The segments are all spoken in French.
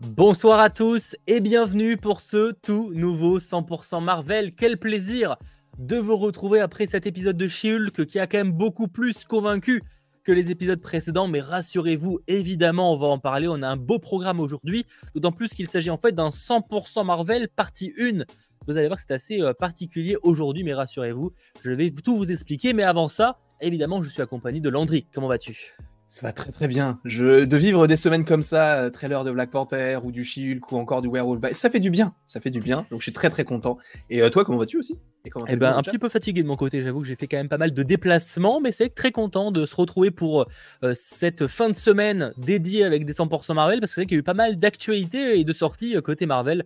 Bonsoir à tous et bienvenue pour ce tout nouveau 100% Marvel. Quel plaisir de vous retrouver après cet épisode de She-Hulk qui a quand même beaucoup plus convaincu que les épisodes précédents, mais rassurez-vous, évidemment, on va en parler. On a un beau programme aujourd'hui, d'autant plus qu'il s'agit en fait d'un 100% Marvel partie 1. Vous allez voir que c'est assez euh, particulier aujourd'hui, mais rassurez-vous, je vais tout vous expliquer. Mais avant ça, évidemment, je suis accompagné de Landry. Comment vas-tu? Ça va très très bien. Je, de vivre des semaines comme ça, euh, trailer de Black Panther ou du She-Hulk ou encore du Werewolf, ça fait du bien. Ça fait du bien. Donc je suis très très content. Et euh, toi, comment vas-tu aussi? Eh ben, un petit peu fatigué de mon côté. J'avoue que j'ai fait quand même pas mal de déplacements, mais c'est très content de se retrouver pour euh, cette fin de semaine dédiée avec des 100% Marvel parce que c'est qu'il y a eu pas mal d'actualités et de sorties côté Marvel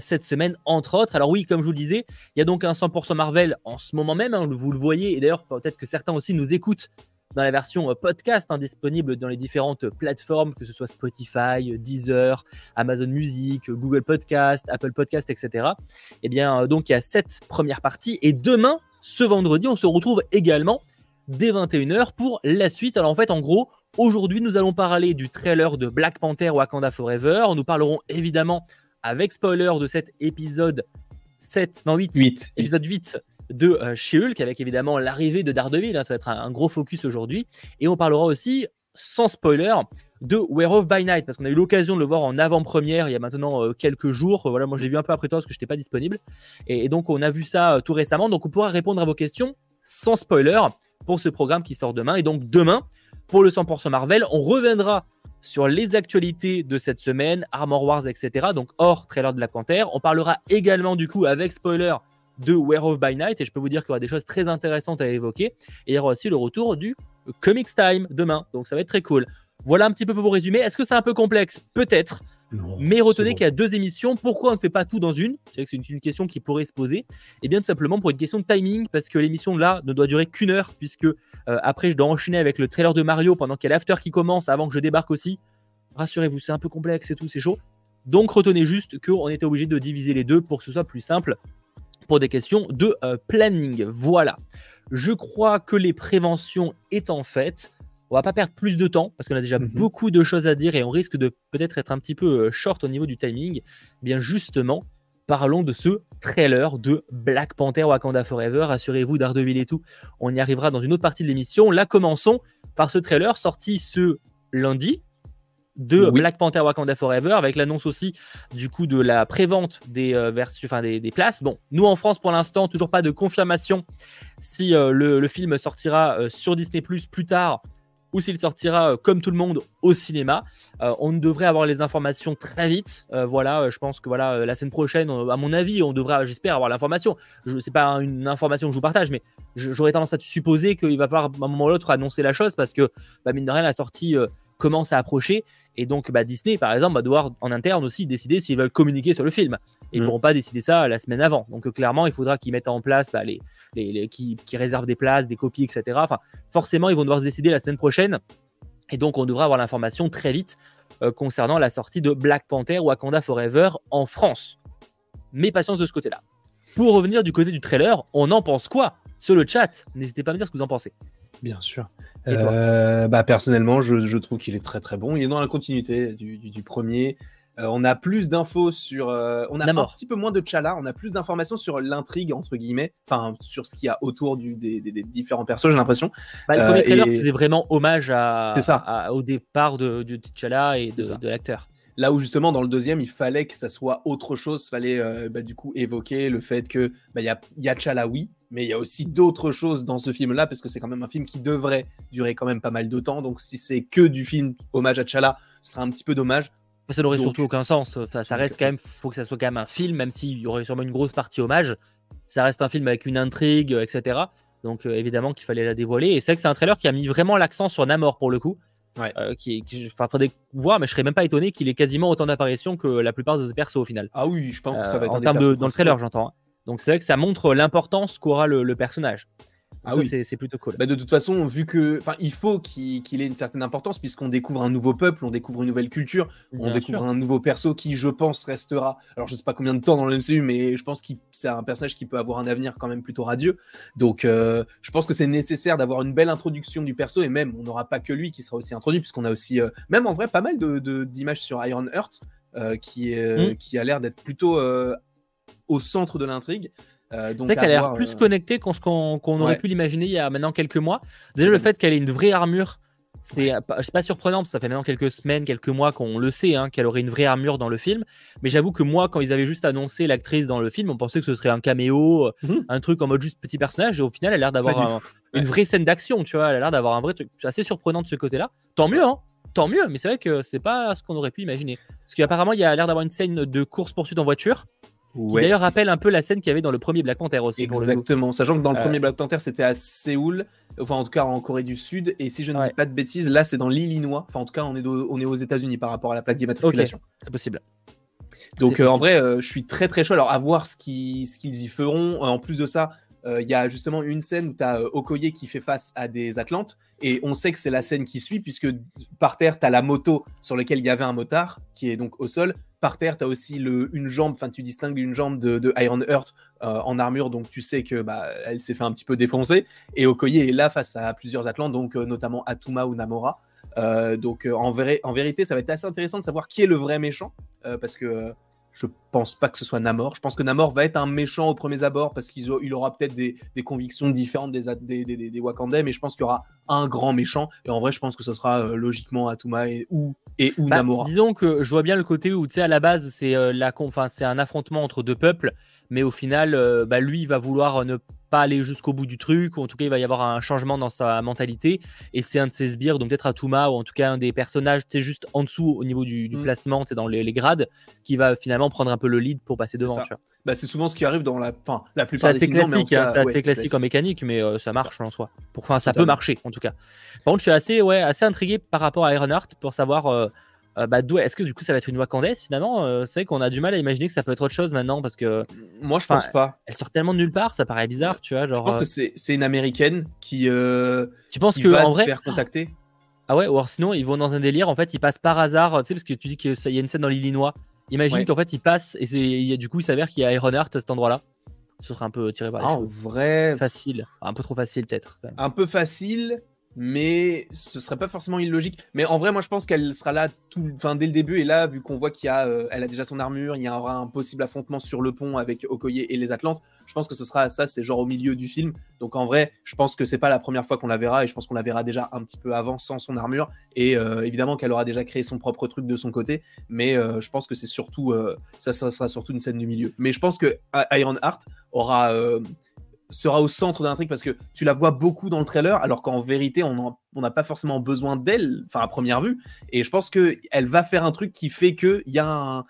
cette semaine, entre autres. Alors oui, comme je vous le disais, il y a donc un 100% Marvel en ce moment même. Hein, vous le voyez. Et d'ailleurs, peut-être que certains aussi nous écoutent dans la version euh, podcast hein, dans les différentes plateformes, que ce soit Spotify, Deezer, Amazon Music, Google Podcast, Apple Podcast, etc. Eh bien, euh, donc il y a cette première partie. Et demain, ce vendredi, on se retrouve également dès 21h pour la suite. Alors en fait, en gros, aujourd'hui, nous allons parler du trailer de Black Panther Wakanda Forever. Nous parlerons évidemment avec spoiler de cet épisode 7, non 8, 8 épisode 8 de euh, She-Hulk, avec évidemment l'arrivée de Daredevil. Hein, ça va être un, gros focus aujourd'hui. Et on parlera aussi, sans spoiler, de Werewolf by Night, parce qu'on a eu l'occasion de le voir en avant-première il y a maintenant euh, quelques jours. Voilà, moi je l'ai vu un peu après toi parce que je n'étais pas disponible. Et, donc on a vu ça euh, tout récemment. Donc on pourra répondre à vos questions sans spoiler pour ce programme qui sort demain. Et donc demain, pour le 100% Marvel, on reviendra sur les actualités de cette semaine, Armor Wars, etc. Donc hors trailer de Black Panther. On parlera également du coup avec spoiler de Werewolf by Night et je peux vous dire qu'il y aura des choses très intéressantes à évoquer. Et il y aura aussi le retour du Comics Time demain, donc ça va être très cool. Voilà un petit peu pour vous résumer. Est-ce que c'est un peu complexe? Peut-être. mais retenez qu'il y a deux émissions. Pourquoi on ne fait pas tout dans une? C'est c'est une, question qui pourrait se poser. Et eh bien tout simplement pour une question de timing, parce que l'émission là ne doit durer qu'une heure, puisque euh, après je dois enchaîner avec le trailer de Mario pendant qu'il y a l'after qui commence, avant que je débarque aussi. Rassurez-vous, c'est un peu complexe et tout, c'est chaud. Donc retenez juste qu'on était obligé de diviser les deux pour que ce soit plus simple pour des questions de euh, planning. Voilà. Je crois que les préventions étant faites, on va pas perdre plus de temps parce qu'on a déjà mhm. beaucoup de choses à dire et on risque de peut-être être un petit peu euh, short au niveau du timing. Eh bien justement, parlons de ce trailer de Black Panther Wakanda Forever. Assurez-vous, Daredevil et tout, on y arrivera dans une autre partie de l'émission. Là, commençons par ce trailer sorti ce lundi, de Black Panther Wakanda Forever, avec l'annonce aussi du coup de la prévente des, euh, enfin, des, places. Bon, nous en France pour l'instant, toujours pas de confirmation si euh, le, film sortira euh, sur Disney Plus plus tard ou s'il sortira comme tout le monde au cinéma. on devrait avoir les informations très vite. voilà, je pense que voilà la semaine prochaine, à mon avis, on devrait, j'espère, avoir l'information. Je sais pas une information que je vous partage, mais j'aurais tendance à supposer qu'il va falloir à un moment ou l'autre annoncer la chose parce que bah, mine de rien, la sortie commence à approcher. Et donc, bah, Disney, par exemple, va devoir en interne aussi décider s'ils veulent communiquer sur le film. Et ils ne mm. pourront pas décider ça la semaine avant. Donc, euh, clairement, il faudra qu'ils mettent en place bah, les, les, qui, réservent des places, des copies, etc. Enfin, forcément, ils vont devoir se décider la semaine prochaine. Et donc, on devra avoir l'information très vite euh, concernant la sortie de Black Panther ou Wakanda Forever en France. Mais patience de ce côté-là. Pour revenir du côté du trailer, on en pense quoi? Sur le chat, n'hésitez pas à me dire ce que vous en pensez. Bien sûr. Euh, bah, personnellement, je, trouve qu'il est très très bon. Il est dans la continuité du, premier. Euh, on a plus d'infos sur. Euh, on a un petit peu moins de Chala. On a plus d'informations sur l'intrigue, entre guillemets. Enfin, sur ce qu'il y a autour du, des, différents persos, j'ai l'impression. Bah, le premier trailer faisait vraiment hommage à, ça. au départ de, de T'Challa et de, de l'acteur. Là où justement dans le deuxième, il fallait que ça soit autre chose, il fallait bah, du coup évoquer le fait que bah, il y, a, y a T'Challa, oui, mais il y a aussi d'autres choses dans ce film-là, parce que c'est quand même un film qui devrait durer quand même pas mal de temps. Donc si c'est que du film hommage à T'Challa, ce sera un petit peu dommage. Ça n'aurait surtout aucun sens. ça reste quand même, faut que ça soit quand même un film, même s'il y aurait sûrement une grosse partie hommage. Ça reste un film avec une intrigue, etc. Donc euh, évidemment qu'il fallait la dévoiler. Et c'est vrai que c'est un trailer qui a mis vraiment l'accent sur Namor pour le coup. Ouais. Euh, qui, enfin, faudrait voir, mais je serais même pas étonné qu'il ait quasiment autant d'apparitions que la plupart des persos au final. Ah oui, je pense que ça va être en termes de dans le trailer, j'entends. Hein. Donc c'est vrai que ça montre l'importance qu'aura le, personnage. Ah oui. c'est plutôt cool. Bah de toute façon, vu que, enfin, il faut qu'il ait une certaine importance puisqu'on découvre un nouveau peuple, on découvre une nouvelle culture, on découvre un nouveau perso qui, je pense, restera. Alors, je sais pas combien de temps dans le MCU, mais je pense que c'est un personnage qui peut avoir un avenir quand même plutôt radieux. Donc, euh, je pense que c'est nécessaire d'avoir une belle introduction du perso et même, on n'aura pas que lui qui sera aussi introduit puisqu'on a aussi, euh, même en vrai, pas mal de d'images sur Iron Heart qui, est, mm. qui a l'air d'être plutôt au centre de l'intrigue. Euh, c'est vrai qu'elle a l'air plus connectée qu'on aurait pu l'imaginer il y a maintenant quelques mois. Déjà, le fait qu'elle ait une vraie armure, c'est pas surprenant parce que ça fait maintenant quelques semaines, quelques mois qu'on le sait hein, qu'elle aurait une vraie armure dans le film. Mais j'avoue que moi, quand ils avaient juste annoncé l'actrice dans le film, on pensait que ce serait un caméo, mhm. un truc en mode juste petit personnage. Et au final, elle a l'air d'avoir une vraie scène d'action, tu vois. Elle a l'air d'avoir un vrai truc assez surprenant de ce côté-là. Tant mieux, hein tant mieux, mais c'est vrai que c'est pas ce qu'on aurait pu imaginer. Parce qu'apparemment, il y a l'air d'avoir une scène de course-poursuite en voiture qui d'ailleurs rappelle un peu la scène qu'il y avait dans le premier Black Panther aussi. Exactement, sachant que dans le euh. premier Black Panther c'était à Séoul, enfin en tout cas en Corée du Sud, et si je ne dis pas de bêtises, là c'est dans l'Illinois, enfin en tout cas on est, on est aux États-Unis par rapport à la plaque d'immatriculation. c'est possible. Donc euh, en vrai, euh, je suis très très chaud. Alors à voir ce qu'ils y feront. en plus de ça, il y a justement une scène où tu as Okoye qui fait face à des Atlantes et on sait que c'est la scène qui suit puisque par terre tu as la moto sur laquelle il y avait un motard qui est donc au sol par terre, tu as aussi une jambe, enfin tu distingues une jambe de, Iron Heart euh, en armure, donc tu sais que bah, elle s'est fait un petit peu défoncer. Et Okoye est là face à plusieurs Atlantes, donc euh, notamment Atuma ou Namora. Euh, donc en, en, vérité, ça va être assez intéressant de savoir qui est le vrai méchant, parce que je pense pas que ce soit Namor. Je pense que Namor va être un méchant au premier abord parce qu'il il aura peut-être des, convictions différentes des, des, des, des, Wakandais, mais je pense qu'il y aura un grand méchant. Et en vrai, je pense que ce sera euh, logiquement Atuma et ou, et, ou bah, Namora. Disons que je vois bien le côté où, tu sais, à la base, c'est euh, c'est un affrontement entre deux peuples, mais au final, euh, bah, lui, il va vouloir ne pas aller jusqu'au bout du truc, ou en tout cas il va y avoir un changement dans sa mentalité, et c'est un de ses sbires, donc peut-être Atuma, ou en tout cas un des personnages, c'est juste en dessous au niveau du, mm. placement, c'est dans les, grades, qui va finalement prendre un peu le lead pour passer devant. Bah, c'est souvent ce qui arrive dans la, enfin, la plupart des. Classique, hein, c'est assez classique en mécanique, mais euh, ça marche en soi. Enfin, ça peut marcher en tout cas. Par contre, je suis assez, ouais, assez intrigué par rapport à Ironheart pour savoir. Euh, euh, bah, est-ce que du coup ça va être une Wakandaise finalement euh, C'est qu'on a du mal à imaginer que ça peut être autre chose maintenant parce que. Moi je pense pas. Elle sort tellement de nulle part, ça paraît bizarre, tu vois. Genre, je pense que euh, c'est une américaine qui. tu penses qui que va en vrai. Se faire contacter Ah ouais, ou alors sinon ils vont dans un délire, en fait ils passent par hasard, tu sais, parce que tu dis qu'il y a une scène dans l'Illinois. Imagine qu'en fait ils passent et du coup il s'avère qu'il y a Ironheart à cet endroit-là. Ce serait un peu tiré par ah, En vrai. Facile. Un peu trop facile peut-être. Un peu facile mais ce serait pas forcément illogique. Mais en vrai, moi, je pense qu'elle sera là tout, enfin, dès le début. Et là, vu qu'on voit qu'il a, euh, elle a déjà son armure, il y aura un possible affrontement sur le pont avec Okoye et les Atlantes. Je pense que ce sera ça, c'est genre au milieu du film. Donc en vrai, je pense que c'est pas la première fois qu'on la verra, et je pense qu'on la verra déjà un petit peu avant sans son armure. Et euh, évidemment qu'elle aura déjà créé son propre truc de son côté. Mais euh, je pense que c'est surtout, ça, ça sera surtout une scène du milieu. Mais je pense que Iron Heart aura sera au centre de l'intrigue parce que tu la vois beaucoup dans le trailer, alors qu'en vérité, on n'a pas forcément besoin d'elle, enfin à première vue. Et je pense qu'elle va faire un truc qui fait qu'il y, a un,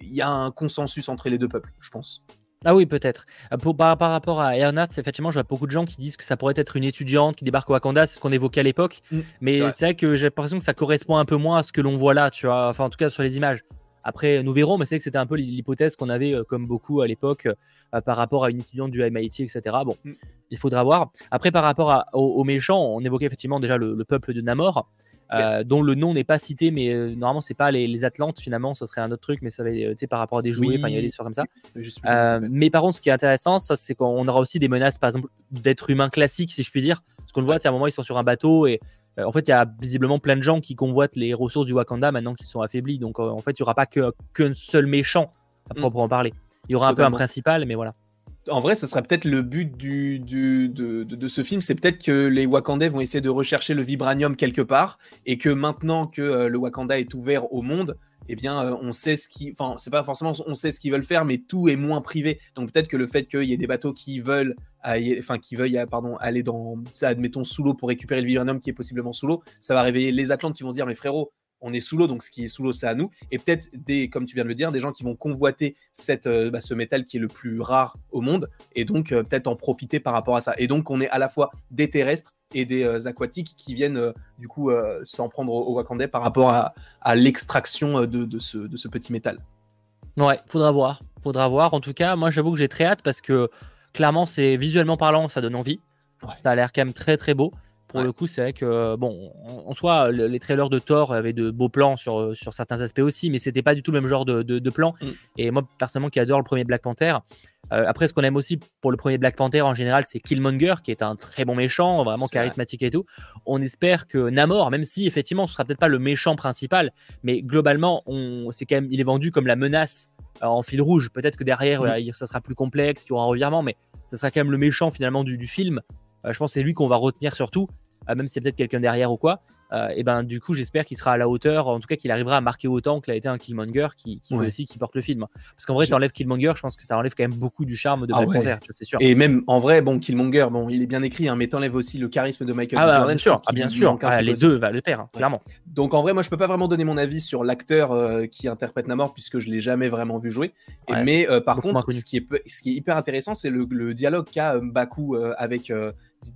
y a un consensus entre les deux peuples, je pense. Ah oui, peut-être. Euh, par, par, rapport à Earnhardt, effectivement, je vois beaucoup de gens qui disent que ça pourrait être une étudiante qui débarque au Wakanda, c'est ce qu'on évoquait à l'époque. Mm, mais c'est vrai que j'ai l'impression que ça correspond un peu moins à ce que l'on voit là, tu vois, enfin en tout cas sur les images. Après, nous verrons, mais c'est que c'était un peu l'hypothèse qu'on avait, euh, comme beaucoup à l'époque, euh, par rapport à une étudiante du MIT, etc. Bon, mm. il faudra voir. Après, par rapport aux, méchants, on évoquait effectivement déjà le, peuple de Namor. Euh, dont le nom n'est pas cité, mais normalement c'est pas les, Atlantes finalement, ce serait un autre truc, mais ça va, sais, par rapport à des jouets, enfin il y a des histoires comme ça. mais par contre, ce qui est intéressant, ça c'est qu'on aura aussi des menaces, par exemple, d'êtres humains classiques, si je puis dire, parce qu'on le voit, à un moment ils sont sur un bateau et en fait, il y a visiblement plein de gens qui convoitent les ressources du Wakanda maintenant qu'ils sont affaiblis. Donc, euh, en fait, il n'y aura pas qu'un seul méchant à mm. proprement parler. Il y aura un peu un principal, mais voilà. En vrai, ce sera peut-être le but du, de, ce film, c'est peut-être que les Wakandais vont essayer de rechercher le vibranium quelque part, et que maintenant que euh, le Wakanda est ouvert au monde, eh bien, on sait ce qui, enfin, c'est pas forcément on sait ce qu'ils veulent faire, mais tout est moins privé. Donc peut-être que le fait qu'il y ait des bateaux qui veulent enfin qui veuille pardon, aller dans, ça, admettons, sous l'eau pour récupérer le vibranium qui est possiblement sous l'eau, ça va réveiller les Atlantes qui vont se dire, mais frérot, on est sous l'eau, donc ce qui est sous l'eau, c'est à nous. Et peut-être, des, comme tu viens de le dire, des gens qui vont convoiter cette, euh, bah, ce métal qui est le plus rare au monde, et donc euh, peut-être en profiter par rapport à ça. Et donc, on est à la fois des terrestres et des euh, aquatiques qui viennent, du coup, s'en prendre au, Wakandais par rapport à, l'extraction de, de, ce, de ce petit métal. Ouais, faudra voir. Faudra voir. En tout cas, moi, j'avoue que j'ai très hâte parce que clairement, c'est visuellement parlant, ça donne envie. Ça a l'air quand même très très beau. Pour le coup, c'est vrai que, bon, en, soi, les trailers de Thor avaient de beaux plans sur, sur certains aspects aussi, mais c'était pas du tout le même genre de, de, plan. Mm. Et moi, personnellement, qui adore le premier Black Panther, euh, après, ce qu'on aime aussi pour le premier Black Panther en général, c'est Killmonger, qui est un très bon méchant, vraiment charismatique et tout. On espère que Namor, même si effectivement ce sera peut-être pas le méchant principal, mais globalement, on, c'est quand même, il est vendu comme la menace euh, en fil rouge. Peut-être que derrière, mm. ça sera plus complexe, il y aura un revirement, mais ça sera quand même le méchant finalement du, du film. Euh, je pense que c'est lui qu'on va retenir surtout, même si c'est peut-être quelqu'un derrière ou quoi. Euh, et ben du coup j'espère qu'il sera à la hauteur, en tout cas qu'il arrivera à marquer autant qu'il a été un Killmonger qui, qui aussi qui porte le film. Parce qu'en vrai, tu enlèves Killmonger, je pense que ça enlève quand même beaucoup du charme de ah Black Panther, c'est sûr. Et même en vrai, bon Killmonger, bon il est bien écrit, hein, mais t'enlèves aussi le charisme de Michael ah, bah, Jordan. Bien sûr, ah, bien sûr. Ah, les deux va le père, hein, clairement. Donc en vrai, moi je peux pas vraiment donner mon avis sur l'acteur euh, qui interprète Namor puisque je l'ai jamais vraiment vu jouer. mais euh, par contre, ce qui, est, ce qui est hyper intéressant, c'est le, dialogue qu'a Baku avec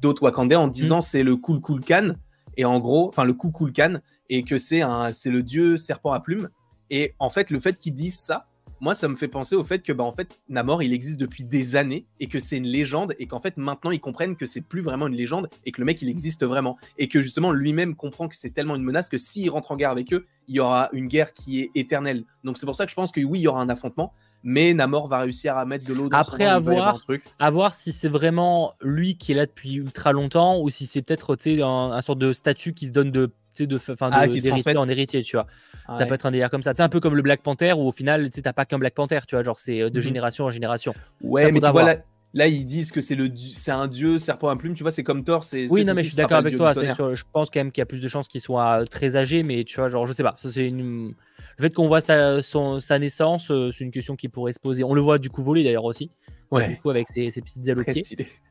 d'autres Wakandais en disant mm. c'est le can et en gros, enfin le Kukulkan, et que c'est un, c'est le dieu serpent à plumes. Et en fait, le fait qu'ils disent ça, moi, ça me fait penser au fait que, bah, en fait, Namor, il existe depuis des années et que c'est une légende et qu'en fait, maintenant, ils comprennent que c'est plus vraiment une légende et que le mec, il existe vraiment et que justement, lui-même comprend que c'est tellement une menace que s'il rentre en guerre avec eux, il y aura une guerre qui est éternelle. Donc, c'est pour ça que je pense que oui, il y aura un affrontement, mais Namor va réussir à mettre de l'eau dans Après, son avoir, à voir si c'est vraiment lui qui est là depuis ultra longtemps ou si c'est peut-être un, un sorte de statut qui se donne de de, fin, ah, de, en héritier, tu vois. Ça peut être un délire comme ça. C'est un peu comme le Black Panther où au final, tu t'as pas qu'un Black Panther, tu vois, genre c'est euh, de mhm. génération en génération. Ouais, mais tu vois, là, ils disent que c'est le c'est un dieu serpent à plume, tu vois, c'est comme Thor. c'est Oui, non, mais je suis d'accord avec toi. je pense quand même qu'il y a plus de chances qu'il soit euh, très âgé, mais tu vois, genre, je sais pas. Ça, c'est une le fait qu'on voit sa, sa naissance, euh, c'est une question qui pourrait se poser. On le voit du coup voler d'ailleurs aussi. Ouais. Du coup, avec ses, petites ailes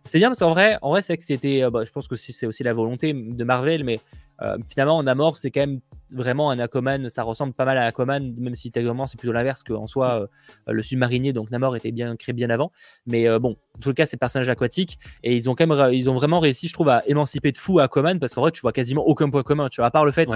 C'est bien parce qu'en vrai, en vrai, c'est que c'était. Euh, bah, je pense que c'est aussi la volonté de Marvel, mais euh, finalement, en Namor, c'est quand même vraiment un Aquaman. Ça ressemble pas mal à Aquaman, même si techniquement, c'est plutôt l'inverse qu'en soi, le submarinier, donc Namor, était bien créé bien avant. Mais bon, en tout cas, c'est personnage aquatique et ils ont quand même, ils ont vraiment réussi, je trouve, à émanciper de fou Aquaman parce qu'en vrai, tu vois quasiment aucun point commun. Tu vois, à part le fait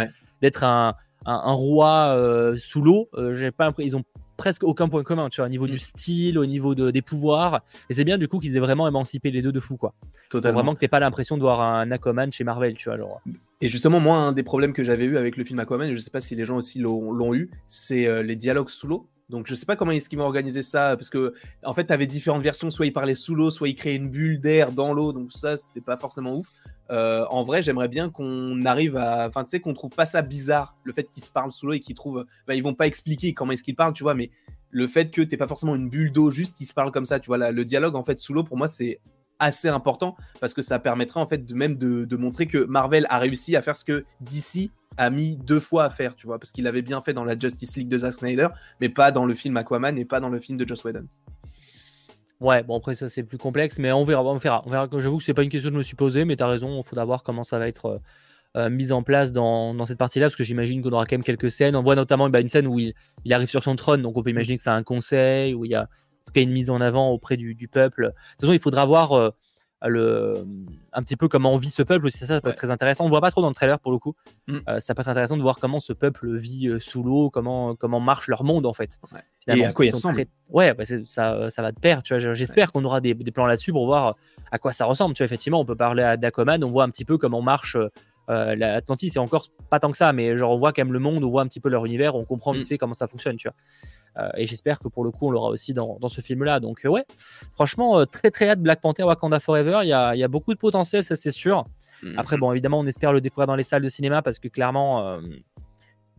d'être un un, roi euh, sous l'eau, euh, j'ai pas ils ont presque aucun point commun, tu vois, au niveau du mm. style, au niveau de, des pouvoirs. Et c'est bien du coup qu'ils aient vraiment émancipé les deux de fou, quoi. Totalement. vraiment que t'aies pas l'impression de voir un Aquaman chez Marvel, tu vois. Genre. Et justement, moi, un des problèmes que j'avais eu avec le film Aquaman, et je sais pas si les gens aussi l'ont eu, c'est euh, les dialogues sous l'eau. Donc je sais pas comment est-ce qu'ils vont organiser ça parce que en fait tu avais différentes versions soit ils parlaient sous l'eau soit ils créaient une bulle d'air dans l'eau donc ça c'était pas forcément ouf. Euh, en vrai, j'aimerais bien qu'on arrive à. Enfin, tu sais, qu'on trouve pas ça bizarre, le fait qu'ils se parlent sous l'eau et qu'ils trouvent. Bah, ils vont pas expliquer comment est-ce qu'ils parlent, tu vois, mais le fait que t'es pas forcément une bulle d'eau, juste ils se parlent comme ça, tu vois. le dialogue, en fait, sous l'eau, pour moi, c'est assez important parce que ça permettrait, en fait, de même de, montrer que Marvel a réussi à faire ce que DC a mis deux fois à faire, tu vois, parce qu'il avait bien fait dans la Justice League de Zack Snyder, mais pas dans le film Aquaman et pas dans le film de Joss Whedon. Ouais, bon après ça c'est plus complexe, mais on verra, on verra. On verra. J'avoue que c'est pas une question que je me suis posée, mais tu as raison, il faudra voir comment ça va être euh, euh, mis en place dans, dans cette partie-là, parce que j'imagine qu'on aura quand même quelques scènes. On voit notamment bah, une scène où il, il, arrive sur son trône, donc on peut imaginer que c'est un conseil, où il y a en tout cas une mise en avant auprès du, du peuple. De toute façon, il faudra voir euh, le, un petit peu comment on vit ce peuple aussi. Ça, ça peut être très intéressant. On voit pas trop dans le trailer pour le coup. Mm. Euh, ça peut être intéressant de voir comment ce peuple vit euh, sous l'eau, comment, comment marche leur monde en fait. Et à quoi il ressemble. Ouais, bah, ça, ça va de pair. J'espère qu'on aura des, des plans là-dessus pour voir à quoi ça ressemble. Tu vois, effectivement, on peut parler à Dacoman, on voit un petit peu comment marche. Euh, L'Atlantis, c'est encore pas tant que ça, mais genre on voit quand même le monde, on voit un petit peu leur univers, on comprend vite mm. fait comment ça fonctionne, tu vois. Euh, et j'espère que pour le coup, on l'aura aussi dans, ce film-là. Donc, euh, ouais, franchement, euh, très très hâte Black Panther Wakanda Forever. Il y a, y a beaucoup de potentiel, ça c'est sûr. Mhm. Après, bon, évidemment, on espère le découvrir dans les salles de cinéma parce que clairement.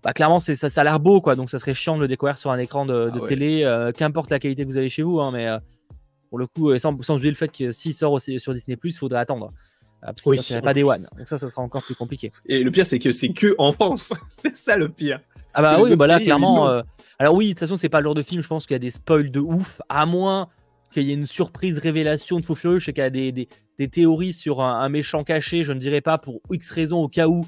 bah, clairement, ça, ça a l'air beau, quoi. Donc, ça serait chiant de le découvrir sur un écran de, ah télé, qu'importe la qualité que vous avez chez vous. Hein, mais pour le coup, sans, sans oublier le fait que s'il sort aussi sur Disney, il faudrait attendre. parce que ça, pas des One. Donc, ça, ça sera encore plus compliqué. Et le pire, c'est que c'est que en France. c'est ça le pire. Ah bah oui, bah là, clairement. Euh, alors oui, de toute façon, c'est pas le genre de film, je pense qu'il y a des spoils de ouf, à moins qu'il y ait une surprise révélation de Faux Furieux. Je sais qu'il y a des, des, théories sur un, méchant caché, je ne dirais pas pour X raisons, au cas où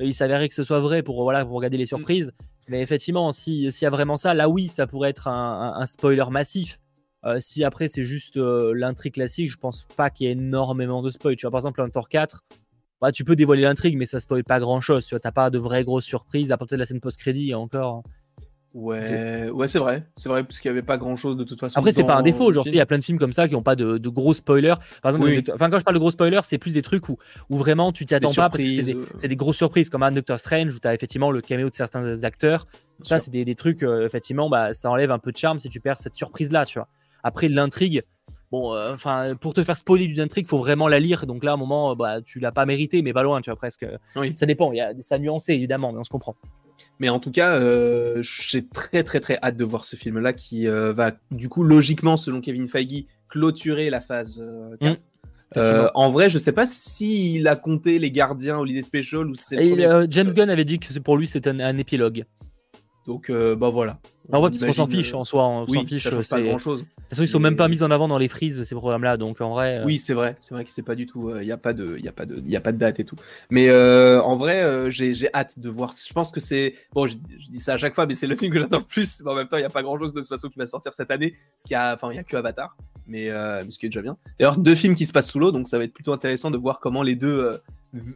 il s'avérait que ce soit vrai pour, voilà, pour regarder les surprises. Mais effectivement, s'il y a vraiment ça, là oui, ça pourrait être un, spoiler massif. Euh, si après c'est juste euh, l'intrigue classique, je pense pas qu'il y ait énormément de spoil. Tu vois, par exemple, un Thor 4, bah, tu peux dévoiler l'intrigue, mais ça spoil pas grand chose. Tu vois, t'as pas de vraies grosses surprises, à part peut-être la scène post-crédit encore. Ouais, ouais, c'est vrai, c'est vrai, parce qu'il n'y avait pas grand chose de toute façon. Après, c'est pas un défaut. Aujourd'hui, il y a plein de films comme ça qui n'ont pas de, gros spoilers. Par exemple, enfin, quand je parle de gros spoilers, c'est plus des trucs où, où vraiment tu t'y attends pas parce que c'est des, euh. des, grosses surprises, comme un Doctor Strange où tu as effectivement le caméo de certains acteurs. ça, c'est des, des, trucs, euh, effectivement, bah, ça enlève un peu de charme si tu perds cette surprise-là, tu vois. Après, l'intrigue, bon, euh, enfin, pour te faire spoiler d'une intrigue, faut vraiment la lire. Donc là, à un moment, bah, tu l'as pas mérité, mais pas loin, tu vois, presque. Ça dépend, il y a ça nuancé, évidemment, mais on se comprend. Mais en tout cas, euh, j'ai très très très hâte de voir ce film-là qui euh, va du coup logiquement, selon Kevin Feige, clôturer la phase 4. Euh, mmh. en vrai, je sais pas s'il a compté les gardiens l'idée special ou c'est. James Gunn avait dit que pour lui c'était un, épilogue. Donc, bah voilà. En vrai, parce qu'on s'en fiche en soi, on s'en fiche. pas grand chose. De toute façon, ils sont même pas mis en avant dans les frises ces programmes-là, donc en vrai. Oui, c'est vrai, c'est vrai que c'est pas du tout. Il n'y a pas de, il a pas de, il a pas de date et tout. Mais euh, en vrai, j'ai hâte de voir. Je pense que c'est bon. Je, dis ça à chaque fois, mais c'est le film que j'attends le plus. Mais en même temps, il n'y a pas grand-chose de toute façon qui va sortir cette année. Ce qui a, enfin, il y a que Avatar, mais, ce qui est déjà bien. D'ailleurs, deux films qui se passent sous l'eau, donc ça va être plutôt intéressant de voir comment les deux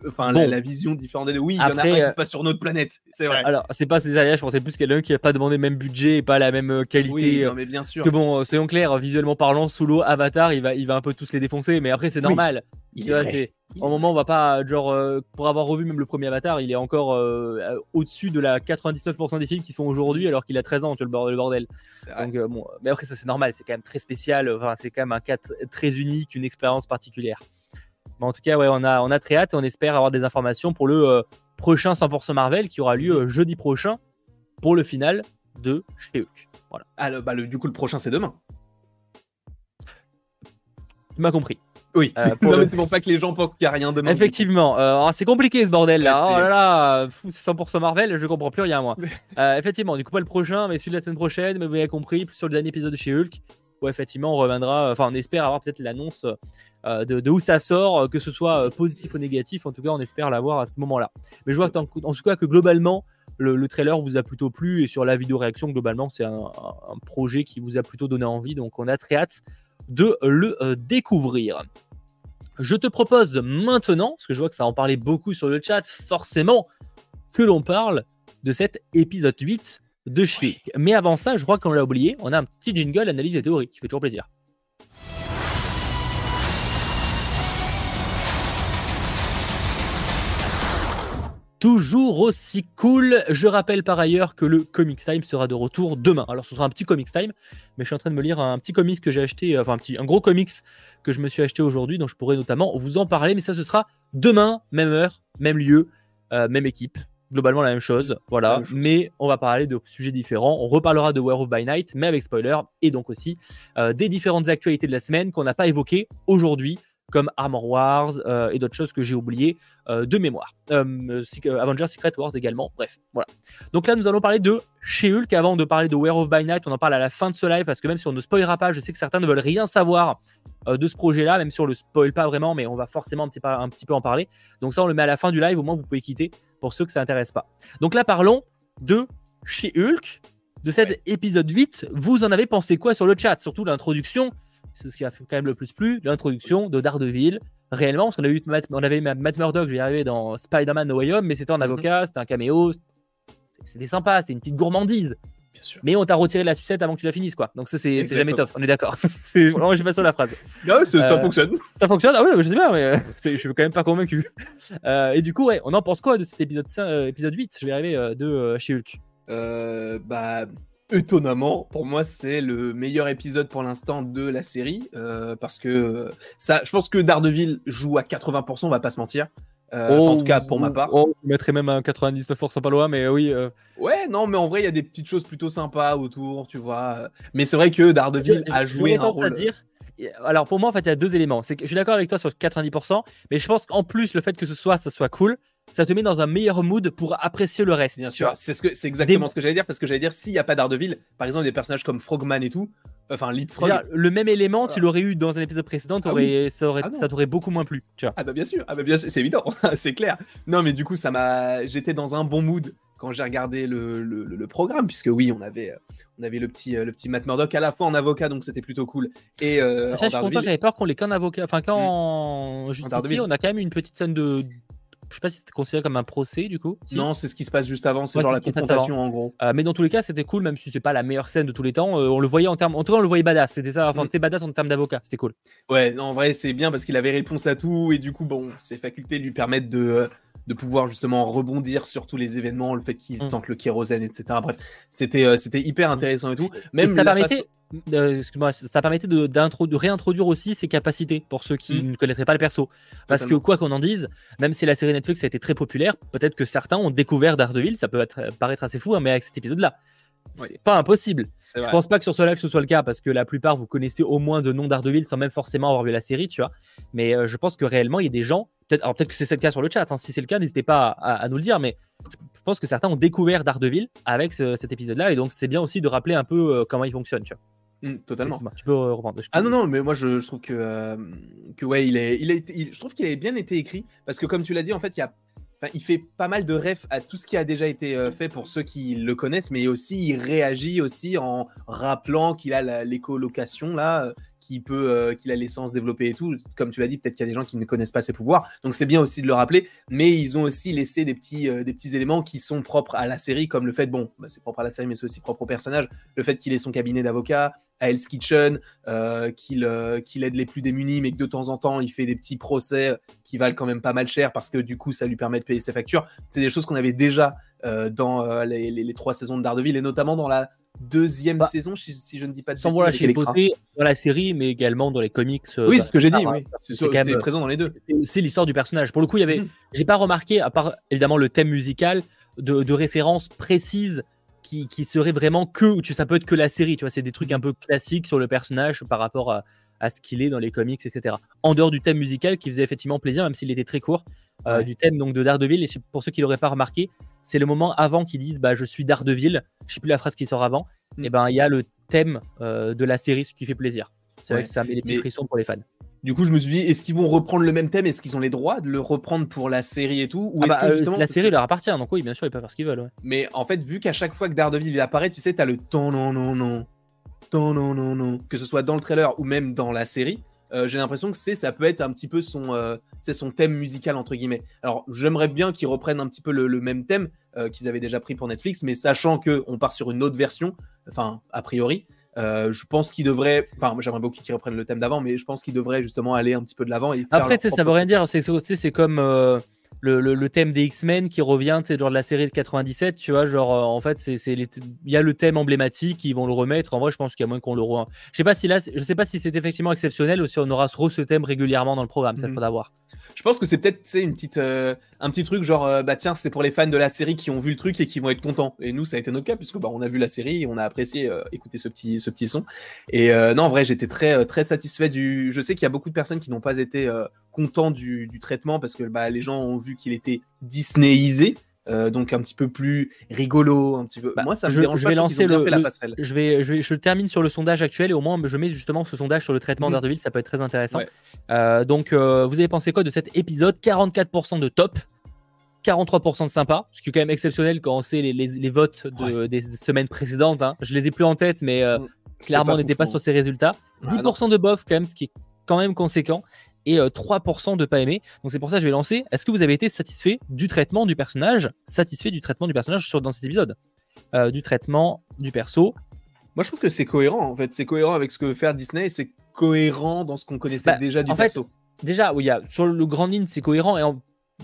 enfin la, vision différente des deux. Oui, il y en a un qui passe sur notre planète, c'est vrai. Alors, c'est pas César, je pensais plus qu'il y a l'un qui a pas demandé le même budget et pas la même qualité. Oui, non, mais bien sûr. Parce que bon, soyons clairs, visuellement parlant, sous l'eau, Avatar, il va, il va un peu tous les défoncer, mais après c'est normal. Il en moment, on va pas, genre, euh, pour avoir revu même le premier Avatar, il est encore euh, au-dessus de la 99% des films qui sont aujourd'hui, alors qu'il a 13 ans, tu vois, le bordel. Donc, euh, bon, mais après, ça c'est normal, c'est quand même très spécial, enfin, c'est quand même un cas très unique, une expérience particulière. Mais en tout cas, ouais, on a, on a très hâte et on espère avoir des informations pour le prochain 100% Marvel qui aura lieu jeudi prochain pour le final de chez Voilà. Ah, bah, du coup, le prochain, c'est demain. Tu m'as compris. Oui, euh, non, mais c'est pour pas que les gens pensent qu'il n'y a rien demain. Effectivement, euh, c'est compliqué ce bordel là. Oh là là, c'est 100% Marvel, je comprends plus rien moi. Euh, effectivement, du coup, pas le prochain, mais celui de la semaine prochaine, mais vous avez compris, sur le dernier épisode de chez Hulk, effectivement on reviendra, enfin on espère avoir peut-être l'annonce de, où ça sort, que ce soit positif ou négatif, en tout cas on espère l'avoir à ce moment-là. Mais je vois en, en tout cas que globalement, le, trailer vous a plutôt plu et sur la vidéo réaction, globalement, c'est un, projet qui vous a plutôt donné envie. Donc, on a très hâte de le euh, découvrir. Je te propose maintenant, parce que je vois que ça en parlait beaucoup sur le chat, forcément, que l'on parle de cet épisode 8 de Schwick. Mais avant ça, je crois qu'on l'a oublié, on a un petit jingle analyse et théorie qui fait toujours plaisir. toujours aussi cool. Je rappelle par ailleurs que le Comics Time sera de retour demain. Alors ce sera un petit Comics Time, mais je suis en train de me lire un petit comics que j'ai acheté, enfin un, petit, un gros comics que je me suis acheté aujourd'hui, dont je pourrais notamment vous en parler. Mais ça, ce sera demain, même heure, même lieu, euh, même équipe. Globalement la même chose, voilà. Mais on va parler de sujets différents. On reparlera de Werewolf by Night, mais avec spoiler, et donc aussi euh, des différentes actualités de la semaine qu'on n'a pas évoquées aujourd'hui comme Armor Wars euh, et d'autres choses que j'ai oubliées euh, de mémoire. Euh, Avengers Secret Wars également. Bref, voilà. Donc là, nous allons parler de chez Hulk. Avant de parler de Werewolf by Night, on en parle à la fin de ce live parce que même si on ne spoilera pas, je sais que certains ne veulent rien savoir de ce projet-là, même si on le spoil pas vraiment, mais on va forcément un petit, peu, un petit peu en parler. Donc ça, on le met à la fin du live. Au moins, vous pouvez quitter pour ceux que ça intéresse pas. Donc là, parlons de chez Hulk, de cet épisode 8. Vous en avez pensé quoi sur le chat? Surtout l'introduction c'est ce qui a fait quand même le plus plu, l'introduction de Daredevil. Réellement, parce qu'on a eu Matt, on avait Matt Murdock, je vais y arriver dans Spider-Man No Way Home, mais c'était un mhm. avocat, c'était un caméo, c'était sympa, c'était une petite gourmandise. Bien sûr. Mais on t'a retiré la sucette avant que tu la finisses, quoi. Donc ça, c'est jamais top, on est d'accord. vraiment, j'ai pas ça la phrase. Non, ça euh, fonctionne. Ça fonctionne, ah oui, je sais bien, mais euh, je suis quand même pas convaincu. Euh, et du coup, ouais, on en pense quoi de cet épisode, 5, épisode 8 Je vais arriver de chez Hulk. bah, étonnamment, pour moi, c'est le meilleur épisode pour l'instant de la série. Euh, parce que euh, ça, je pense que Daredevil joue à 80%, on va pas se mentir. Euh, en tout cas, pour ma part. Oh, je mettrais même un 99% pas loin, mais oui. Ouais, non, mais en vrai, il y a des petites choses plutôt sympas autour, tu vois. Mais c'est vrai que Daredevil a joué un rôle. À dire, alors pour moi, en fait, il y a deux éléments. C'est que je suis d'accord avec toi sur 90%, mais je pense qu'en plus, le fait que ce soit, ça soit cool, ça te met dans un meilleur mood pour apprécier le reste. Bien sûr, c'est ce exactement ce que j'allais dire parce que j'allais dire s'il n'y a pas d'Ardeville, par exemple des personnages comme Frogman et tout, enfin Leapfrog. Le même élément, tu l'aurais eu dans un épisode précédent, ah ça aurait, ah ça t'aurait beaucoup moins plu. Tu vois. Ah bah bien sûr, ah bah bien c'est évident, c'est clair. Non mais du coup ça m'a, j'étais dans un bon mood quand j'ai regardé le, le, programme puisque oui on avait on avait le petit le petit Matt Murdock à la fois en avocat donc c'était plutôt cool et euh, je suis content j'avais peur qu'on l'ait qu'un avocat enfin quand mmh. on a quand même eu une petite scène de je sais pas si c'était considéré comme un procès du coup. Non, c'est ce qui se passe juste avant, c'est genre la confrontation en gros. mais dans tous les cas, c'était cool, même si c'est pas la meilleure scène de tous les temps. on le voyait en termes, en tout cas, on le voyait badass. C'était ça, enfin, mm. badass en termes d'avocat, c'était cool. Ouais, non, en vrai, c'est bien parce qu'il avait réponse à tout et du coup, bon, ses facultés lui permettent de de pouvoir justement rebondir sur tous les événements, le fait qu'ils mm. tentent le kérosène, etc. Bref, c'était euh, c'était hyper intéressant et tout. Même ça permettait, euh, moi ça permettait de, de, réintroduire aussi ses capacités pour ceux qui mm. ne connaîtraient pas le perso. Parce que quoi qu'on en dise, même si la série Netflix a été très populaire, peut-être que certains ont découvert Daredevil, ça peut être, paraître assez fou, hein, mais avec cet épisode-là. C'est pas impossible. Je pense pas que sur ce live ce soit le cas parce que la plupart vous connaissez au moins de nom d'Ardeville sans même forcément avoir vu la série, tu vois. Mais euh, je pense que réellement il y a des gens, peut-être, alors peut-être que c'est le cas sur le chat. Hein. si c'est le cas, n'hésitez pas à, nous le dire. Mais je pense que certains ont découvert Daredevil avec cet épisode-là et donc c'est bien aussi de rappeler un peu euh, comment il fonctionne, tu vois. Mmh, totalement. Tu peux reprendre. Ah non non, mais moi je, trouve que euh, que ouais, il est, il est, je trouve qu'il avait bien été écrit parce que comme tu l'as dit, en fait, il y a il fait pas mal de refs à tout ce qui a déjà été euh, fait pour ceux qui le connaissent, mais aussi il réagit aussi en rappelant qu'il a l'écolocation là, euh, qu'il peut, euh, l'essence développée et tout. Comme tu l'as dit, peut-être qu'il y a des gens qui ne connaissent pas ses pouvoirs, donc c'est bien aussi de le rappeler. Mais ils ont aussi laissé des petits, des petits éléments qui sont propres à la série, comme le fait, bon, bah, c'est propre à la série, mais c'est aussi propre au personnage, le fait qu'il ait son cabinet d'avocat, à Hell's Kitchen, euh, euh, qu'il aide les plus démunis, mais que de temps en temps, il fait des petits procès qui valent quand même pas mal cher parce que du coup, ça lui permet de payer ses factures. C'est des choses qu'on avait déjà euh, dans les, trois saisons de Daredevil et notamment dans la deuxième bah, saison, si, je ne dis pas de Sans voilà chez dans la série, mais également dans les comics. oui, c'est ce que j'ai dit, oui. C'est présent dans les deux. C'est l'histoire du personnage. Pour le coup, il y avait, mm. j'ai pas remarqué, à part évidemment le thème musical, de, de références précises qui, serait vraiment que, tu, ça peut être que la série, tu vois, c'est des trucs un peu classiques sur le personnage par rapport à, ce qu'il est dans les comics, etc. En dehors du thème musical qui faisait effectivement plaisir, même s'il était très court, euh, du thème donc de Daredevil. Et pour ceux qui l'auraient pas remarqué, c'est le moment avant qu'ils disent bah je suis Daredevil. Je sais plus la phrase qui sort avant. Mm. Et ben il y a le thème euh, de la série, ce qui fait plaisir. C'est vrai que ça met des petits frissons pour les fans. Du coup, je me suis dit, est-ce qu'ils vont reprendre le même thème? Est-ce qu'ils ont les droits de le reprendre pour la série et tout? Ou ah bah, euh, La série leur appartient, donc oui, bien sûr, ils peuvent faire ce qu'ils veulent. Mais en fait, vu qu'à chaque fois que Daredevil il apparaît, tu sais, t'as le ton non non non, ton non non non, que ce soit dans le trailer ou même dans la série. Euh, j'ai l'impression que c'est ça peut être un petit peu son euh, c'est son thème musical entre guillemets. Alors j'aimerais bien qu'ils reprennent un petit peu le, même thème qu'ils avaient déjà pris pour Netflix, mais sachant que on part sur une autre version, enfin a priori, euh, je pense qu'il devrait, enfin, j'aimerais beaucoup qu'il reprenne le thème d'avant, mais je pense qu'il devrait justement aller un petit peu de l'avant. Après, ça veut rien dire. C'est comme euh, le, thème des X-Men qui revient, c'est genre de la série de 97, tu vois, genre euh, en fait, c'est il y a le thème emblématique, ils vont le remettre. En vrai, je pense qu'il y a moins qu'on le re... Je sais pas si là, je sais pas si c'est effectivement exceptionnel ou si on aura ce thème régulièrement dans le programme, ça mhm. faudra voir. Je pense que c'est peut-être une petite, euh, un petit truc genre, euh, bah tiens, c'est pour les fans de la série qui ont vu le truc et qui vont être contents. Et nous, ça a été notre cas puisque bah, on a vu la série, et on a apprécié écouter ce petit, ce petit son. Et non, en vrai, j'étais très, très satisfait du. Je sais qu'il y a beaucoup de personnes qui n'ont pas été content du, traitement parce que bah, les gens ont vu qu'il était Disneyisé. Euh, donc un petit peu plus rigolo, un petit peu. Bah, Moi, ça me je, dérange je vais lancer le, la passerelle. Je vais, je vais, je termine sur le sondage actuel et au moins je mets justement ce sondage sur le traitement mmh. ça peut être très intéressant. Euh, donc, euh, vous avez pensé quoi de cet épisode? 44% de top, 43% de sympa, ce qui est quand même exceptionnel quand on sait les, les, votes de, des semaines précédentes. Hein. Je les ai plus en tête, mais mmh. clairement, on n'était pas sur ces résultats. 10% de bof, quand même, ce qui est quand même conséquent et 3% euh, de pas aimé. Donc c'est pour ça que je vais lancer. Est-ce que vous avez été satisfait du traitement du personnage? Satisfait du traitement du personnage sur, dans cet épisode? Euh, Du traitement du perso? Moi je trouve que c'est cohérent en fait. C'est cohérent avec ce que veut faire Disney c'est cohérent dans ce qu'on connaissait bah, déjà du perso. déjà, oui, sur le grand ligne c'est cohérent et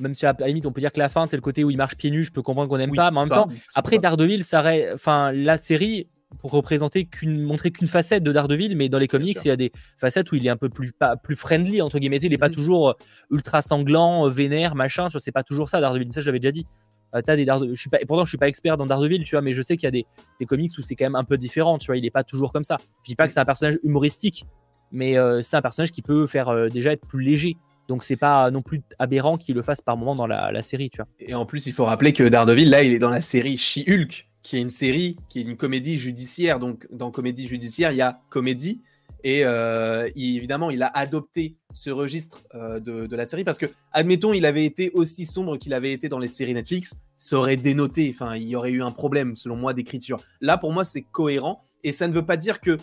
même si à la limite on peut dire que la fin c'est le côté où il marche pieds nus, je peux comprendre qu'on n'aime pas, mais en même temps, après Daredevil, ça enfin la série pour représenter qu'une montrer qu'une facette de Daredevil mais dans les comics il y a des facettes où il est un peu plus pas, plus friendly entre guillemets. Il est pas mhm. toujours euh, ultra sanglant euh, vénère machin tu vois c'est pas toujours ça Daredevil. Ça je l'avais déjà dit. Euh, as des je suis pas pourtant je suis pas expert dans Daredevil tu vois mais je sais qu'il y a des, des comics où c'est quand même un peu différent tu vois il est pas toujours comme ça. Je dis pas que c'est un personnage humoristique mais c'est un personnage qui peut faire déjà être plus léger. Donc c'est pas non plus aberrant qu'il le fasse par moment dans la, la, série tu vois. Et en plus il faut rappeler que Daredevil là il est dans la série She-Hulk qui est une série, qui est une comédie judiciaire. Donc, dans comédie judiciaire, il y a comédie. Et euh, évidemment, il a adopté ce registre euh, de, la série parce que, admettons, il avait été aussi sombre qu'il avait été dans les séries Netflix, ça aurait dénoté. Enfin, il y aurait eu un problème, selon moi, d'écriture. Là, pour moi, c'est cohérent. Et ça ne veut pas dire que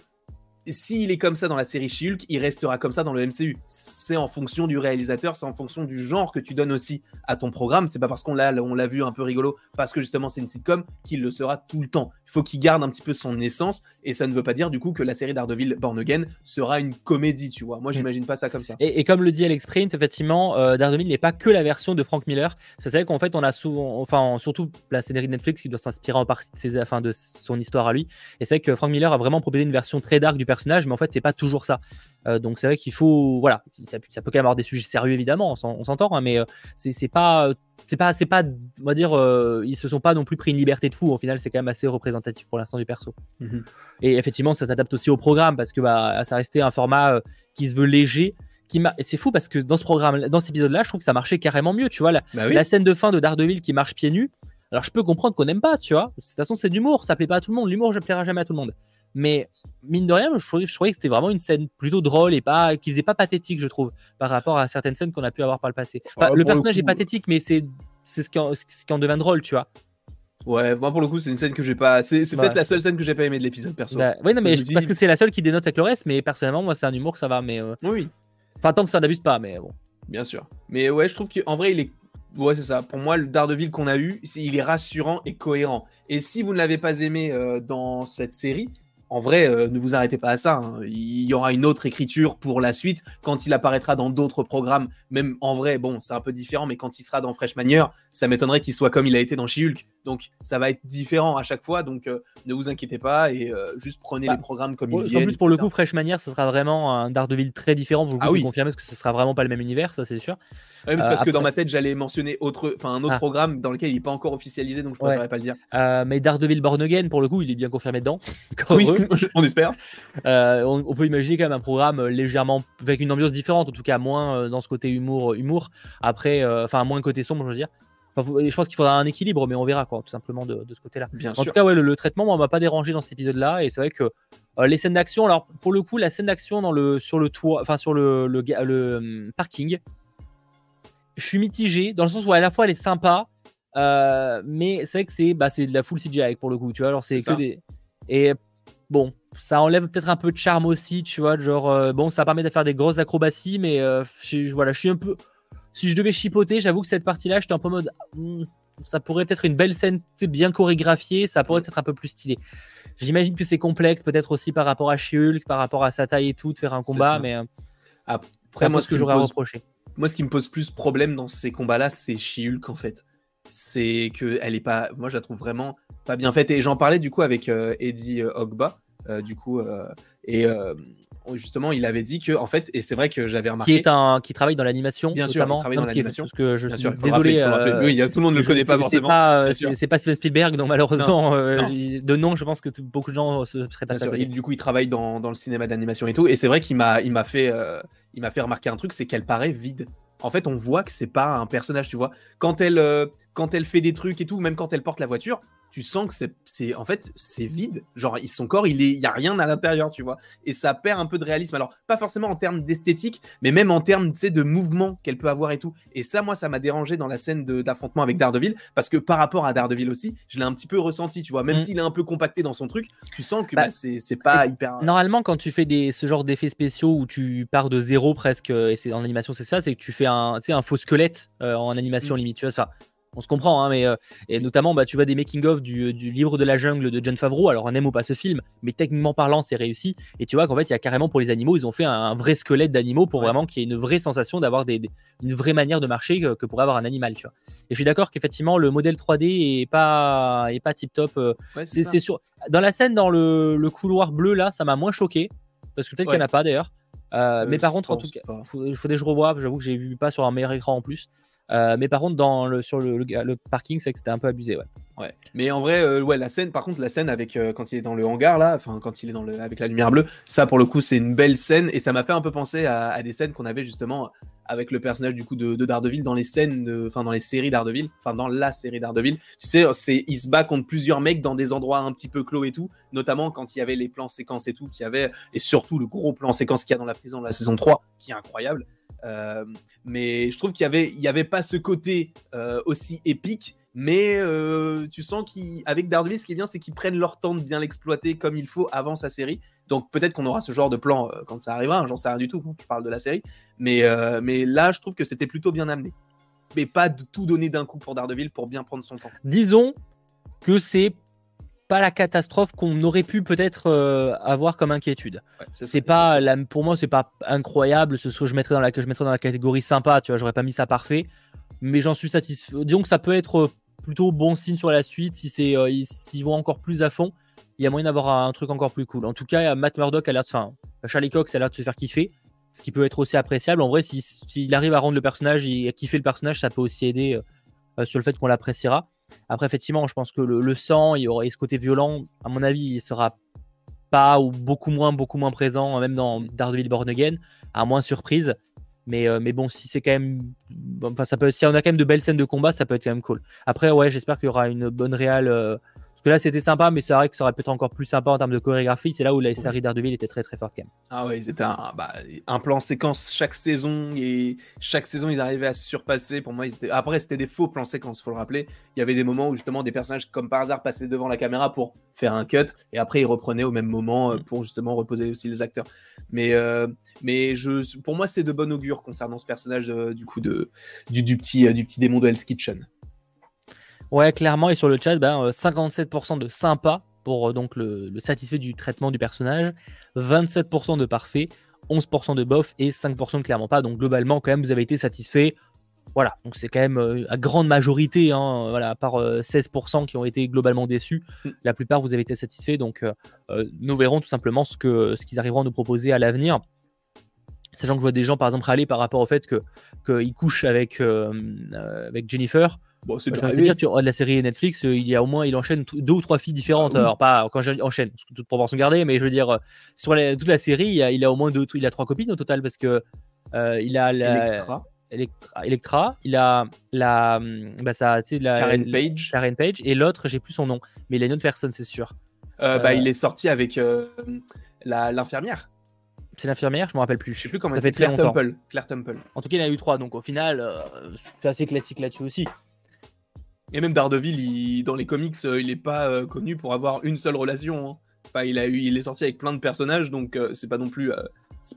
s'il est comme ça dans la série She-Hulk, il restera comme ça dans le MCU. C'est en fonction du réalisateur, c'est en fonction du genre que tu donnes aussi à ton programme. C'est pas parce qu'on l'a, on l'a vu un peu rigolo, parce que justement c'est une sitcom, qu'il le sera tout le temps. Il faut qu'il garde un petit peu son essence, et ça ne veut pas dire du coup que la série Daredevil Born Again sera une comédie, tu vois. Moi, mm. j'imagine pas ça comme ça. Et, comme le dit Alex Print, effectivement, euh, Daredevil n'est pas que la version de Frank Miller. C'est vrai qu'en fait, on a souvent, enfin, surtout la série Netflix qui doit s'inspirer en partie de, ses, enfin, de son histoire à lui. Et c'est vrai que Frank Miller a vraiment proposé une version très dark du personnage, mais en fait, c'est pas toujours ça. Euh, donc c'est vrai qu'il faut, voilà, ça, peut quand même avoir des sujets sérieux évidemment, on s'entend, hein, mais euh, c'est pas, c'est pas, c'est pas, on va dire, euh, ils se sont pas non plus pris une liberté de fou. Au final, c'est quand même assez représentatif pour l'instant du perso. Mhm. Et effectivement, ça s'adapte aussi au programme parce que bah, ça restait un format qui se veut léger. Qui c'est fou parce que dans ce programme, dans cet épisode-là, je trouve que ça marchait carrément mieux. Tu vois, la, bah la scène de fin de Daredevil qui marche pieds nus. Alors je peux comprendre qu'on n'aime pas, tu vois. De toute façon, c'est de l'humour, ça plaît pas à tout le monde. L'humour, je plaira jamais à tout le monde. Mais mine de rien, je trouvais, je trouvais que c'était vraiment une scène plutôt drôle et pas qui faisait pas pathétique, je trouve, par rapport à certaines scènes qu'on a pu avoir par le passé. le personnage est pathétique, mais c'est c'est ce qui en, ce qui en devient drôle, tu vois. Ouais, moi pour le coup, c'est une scène que j'ai pas. C'est peut-être la seule scène que j'ai pas aimé de l'épisode perso. Bah, oui, non, mais parce que c'est la seule qui dénote avec le reste, mais personnellement, moi, c'est un humour que ça va. Mais euh, oui. Enfin, tant que ça n'abuse pas, mais bon. Bien sûr. Mais ouais, je trouve qu'en vrai, il est. Ouais, c'est ça. Pour moi, le Daredevil qu'on a eu, il est rassurant et cohérent. Et si vous ne l'avez pas aimé euh, dans cette série, en vrai, euh, ne vous arrêtez pas à ça. Hein. Il y aura une autre écriture pour la suite quand il apparaîtra dans d'autres programmes. Même en vrai, bon, c'est un peu différent, mais quand il sera dans Fresh Manière, ça m'étonnerait qu'il soit comme il a été dans She-Hulk. Donc ça va être différent à chaque fois. Donc euh, ne vous inquiétez pas et euh, juste prenez bah, les programmes comme ils viennent. En plus, pour le coup, Fresh Manière, ce sera vraiment un Daredevil très différent. Vous ah oui. confirmez parce que ce sera vraiment pas le même univers, ça c'est sûr. Oui, mais c'est parce que dans ma tête, j'allais mentionner autre, un autre ah. programme dans lequel il n'est pas encore officialisé, donc je ne préférerais pas le dire. mais Daredevil Born Again, pour le coup, il est bien confirmé dedans. oui, on espère. Euh, on, peut imaginer quand même un programme euh, légèrement avec une ambiance différente, en tout cas moins euh, dans ce côté humour, humour. Après, enfin moins côté sombre, je veux dire. Je pense qu'il faudra un équilibre, mais on verra quoi, tout simplement de, ce côté-là. En tout cas, ouais, le, traitement, moi, m'a pas dérangé dans cet épisode-là, et c'est vrai que les scènes d'action, alors pour le coup, la scène d'action dans le sur le toit, enfin sur le, le, le, parking, je suis mitigé dans le sens où à la fois elle est sympa, mais c'est vrai que c'est bah, de la full CGI pour le coup, tu vois. Alors c'est que des et bon, ça enlève peut-être un peu de charme aussi, tu vois. Genre, euh, bon, ça permet de faire des grosses acrobaties, mais euh, je, voilà, je suis un peu. Si je devais chipoter, j'avoue que cette partie-là, j'étais un peu mode. Hmm, ça pourrait peut-être une belle scène bien chorégraphiée, ça pourrait être un peu plus stylé. J'imagine que c'est complexe, peut-être aussi par rapport à Shulk, par rapport à sa taille et tout, de faire un combat, mais. Euh, Après, moi, ce que, j'aurais à reprocher. Moi, ce qui me pose plus problème dans ces combats-là, c'est Shulk, en fait. C'est que elle est pas. Moi, je la trouve vraiment pas bien faite. Et j'en parlais du coup avec Eddie Ogba euh, du coup, euh, et euh, justement, il avait dit que, en fait, et c'est vrai que j'avais remarqué. Qui, est un, qui travaille dans l'animation, bien sûr, travaille dans l'animation. Parce que je suis désolé. oui, tout le monde ne le connaît pas forcément. C'est pas Steven Spielberg, donc malheureusement, de nom, je pense que beaucoup de gens se seraient pas sûr. du coup, il travaille dans, dans le cinéma d'animation et tout. Et c'est vrai qu'il m'a fait, il m'a fait remarquer un truc, c'est qu'elle paraît vide en fait, on voit que c'est pas un personnage, tu vois. Quand elle, quand elle fait des trucs et tout, même quand elle porte la voiture, tu sens que c'est en fait c'est vide. Genre son corps il est il y a rien à l'intérieur tu vois. Et ça perd un peu de réalisme. Alors pas forcément en termes d'esthétique mais même en termes de mouvement qu'elle peut avoir et tout. Et ça moi ça m'a dérangé dans la scène d'affrontement avec Daredevil parce que par rapport à Daredevil aussi je l'ai un petit peu ressenti tu vois. Même mm. s'il est un peu compacté dans son truc tu sens que bah, bah, c'est pas hyper normalement quand tu fais des ce genre d'effets spéciaux où tu pars de zéro presque et c'est en animation c'est ça c'est que tu fais un un faux squelette euh, en animation mm. limite tu vois ça on se comprend, hein, mais euh, et notamment, bah, tu vois des making-of du, livre de la jungle de John Favreau. Alors, on aime ou pas ce film, mais techniquement parlant, c'est réussi. Et tu vois qu'en fait, il y a carrément pour les animaux, ils ont fait un, vrai squelette d'animaux pour vraiment qu'il y ait une vraie sensation d'avoir des, une vraie manière de marcher que, pourrait avoir un animal. Tu vois. Et je suis d'accord qu'effectivement, le modèle 3D est pas, est pas tip top. Euh, c'est sûr. Dans la scène, dans le, couloir bleu, là, ça m'a moins choqué. Parce que peut-être qu'il n'y en a pas d'ailleurs. Euh, mais par contre, en tout cas, il faudrait que je revoie. J'avoue que j'ai vu pas sur un meilleur écran en plus. Euh, mais par contre, dans le, sur le, parking, c'est que c'était un peu abusé, ouais. Ouais. Mais en vrai, euh, ouais, la scène, par contre, la scène avec euh, quand il est dans le hangar là, enfin quand il est dans le avec la lumière bleue, ça pour le coup, c'est une belle scène et ça m'a fait un peu penser à, des scènes qu'on avait justement avec le personnage du coup de, de Daredevil dans les scènes, enfin dans les séries Daredevil, enfin dans la série Daredevil. Tu sais, c'est il se bat contre plusieurs mecs dans des endroits un petit peu clos et tout, notamment quand il y avait les plans séquences et tout, qui avait et surtout le gros plan séquence qu'il y a dans la prison de la saison 3, qui est incroyable. Euh, mais je trouve qu'il y avait, il y avait pas ce côté euh, aussi épique, mais euh, tu sens qu'avec Daredevil, ce qui est bien, c'est qu'ils prennent leur temps de bien l'exploiter comme il faut avant sa série. Donc peut-être qu'on aura ce genre de plan euh, quand ça arrivera, hein, j'en sais rien du tout je parle de la série. Mais, euh, mais là, je trouve que c'était plutôt bien amené. Mais pas de tout donner d'un coup pour Daredevil pour bien prendre son temps. Disons que c'est pas la catastrophe qu'on aurait pu peut-être avoir comme inquiétude. c'est pas la, pour moi c'est pas incroyable ce que je mettrais dans la que je mettrais dans la catégorie sympa, tu vois, j'aurais pas mis ça parfait, mais j'en suis satisfait. Disons que ça peut être plutôt bon signe sur la suite si c'est s'ils vont encore plus à fond il y a moyen d'avoir un truc encore plus cool. En tout cas, Matt Murdock a l'air de. Charlie Cox a l'air de se faire kiffer, ce qui peut être aussi appréciable. En vrai, s'il arrive à rendre le personnage et à kiffer le personnage, ça peut aussi aider euh, sur le fait qu'on l'appréciera. Après, effectivement, je pense que le, sang, il y aurait ce côté violent, à mon avis, il sera pas ou beaucoup moins, beaucoup moins présent, même dans Daredevil Born Again, à moins surprise. Mais, euh, mais bon, si c'est quand même. Enfin, ça peut, si on a quand même de belles scènes de combat, ça peut être quand même cool. Après, ouais, j'espère qu'il y aura une bonne réale euh, parce que là, c'était sympa, mais c'est vrai que ça aurait pu être encore plus sympa en termes de chorégraphie. C'est là où la série d'Ardeville était très très forte quand même. Ah ouais, c'était un, bah, un, plan séquence chaque saison et chaque saison ils arrivaient à se surpasser. Pour moi, ils étaient... après c'était des faux plans séquences, faut le rappeler. Il y avait des moments où justement des personnages comme par hasard passaient devant la caméra pour faire un cut et après ils reprenaient au même moment euh, mm. pour justement reposer aussi les acteurs. Mais euh, mais je, pour moi, c'est de bon augure concernant ce personnage euh, du coup de du, du petit du petit démon de Hell's Kitchen. Ouais, clairement, et sur le chat, ben, 57% euh, de sympa pour euh, donc le, satisfait du traitement du personnage, 27% de parfait, 11% de bof et 5% de clairement pas. Donc globalement, quand même, vous avez été satisfait. Voilà, donc c'est quand même euh, à grande majorité, hein, voilà, à part 16% qui ont été globalement déçus, mm. la plupart vous avez été satisfait. Donc nous verrons tout simplement ce qu'ils ce qu'ils arriveront à nous proposer à l'avenir. Sachant que je vois des gens par exemple râler par rapport au fait qu'ils couchent avec, avec Jennifer. Bon, c'est bah, dire, tu la série Netflix, euh, il y a au moins, il enchaîne deux ou trois filles différentes. Ah Alors, pas quand j'enchaîne, toute proportion gardée, mais je veux dire, euh, sur toute la série, il, a, au moins deux, il a trois copines au total parce que euh, il a la. Electra. Electra, il a la, hum, bah ça, la Karen Page, Karen Page, et l'autre, j'ai plus son nom, mais il a une autre personne, c'est sûr. bah, il est sorti avec l'infirmière. C'est l'infirmière, je me rappelle plus. Je sais plus comment ça fait très longtemps. Temple. Claire Temple. En tout cas, il a eu trois, donc au final, c'est assez classique là-dessus aussi. Et même Daredevil, dans les comics, euh, il n'est pas euh, connu pour avoir une seule relation. Hein. Enfin, il, a eu, il est sorti avec plein de personnages, donc euh, c'est pas non plus.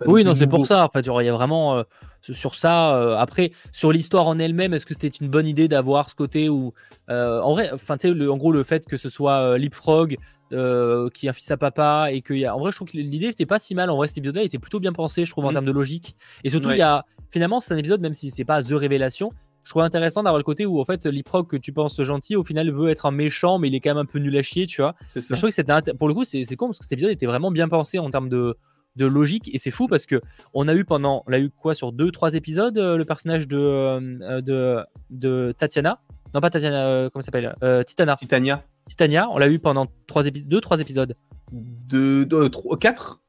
oui, non, c'est pour ça. Après, il y a vraiment sur ça. après, sur l'histoire en elle-même, est-ce que c'était une bonne idée d'avoir ce côté où, en vrai, enfin, en gros, le fait que ce soit Leapfrog qui est un fils à papa et que, y a... en vrai, je trouve que l'idée n'était pas si mal. En vrai, cet épisode-là était plutôt bien pensé, je trouve, en mm. termes de logique. Et surtout, il y a finalement, c'est un épisode, même si c'est pas The Révélation, je trouve intéressant d'avoir le côté où en fait l'Iprog que tu penses gentil au final veut être un méchant mais il est quand même un peu nul à chier tu vois. Ça. je trouve que c'était pour le coup c'est con parce que cet épisode était vraiment bien pensé en termes de, de logique et c'est fou parce que on a eu pendant on a eu quoi sur deux trois épisodes euh, le personnage de, euh, de de Tatiana? Non pas Tatiana euh, comment s'appelle? Titana. Titania. Titania on l'a eu pendant trois épisodes deux trois épisodes. Deux, deux trois quatre?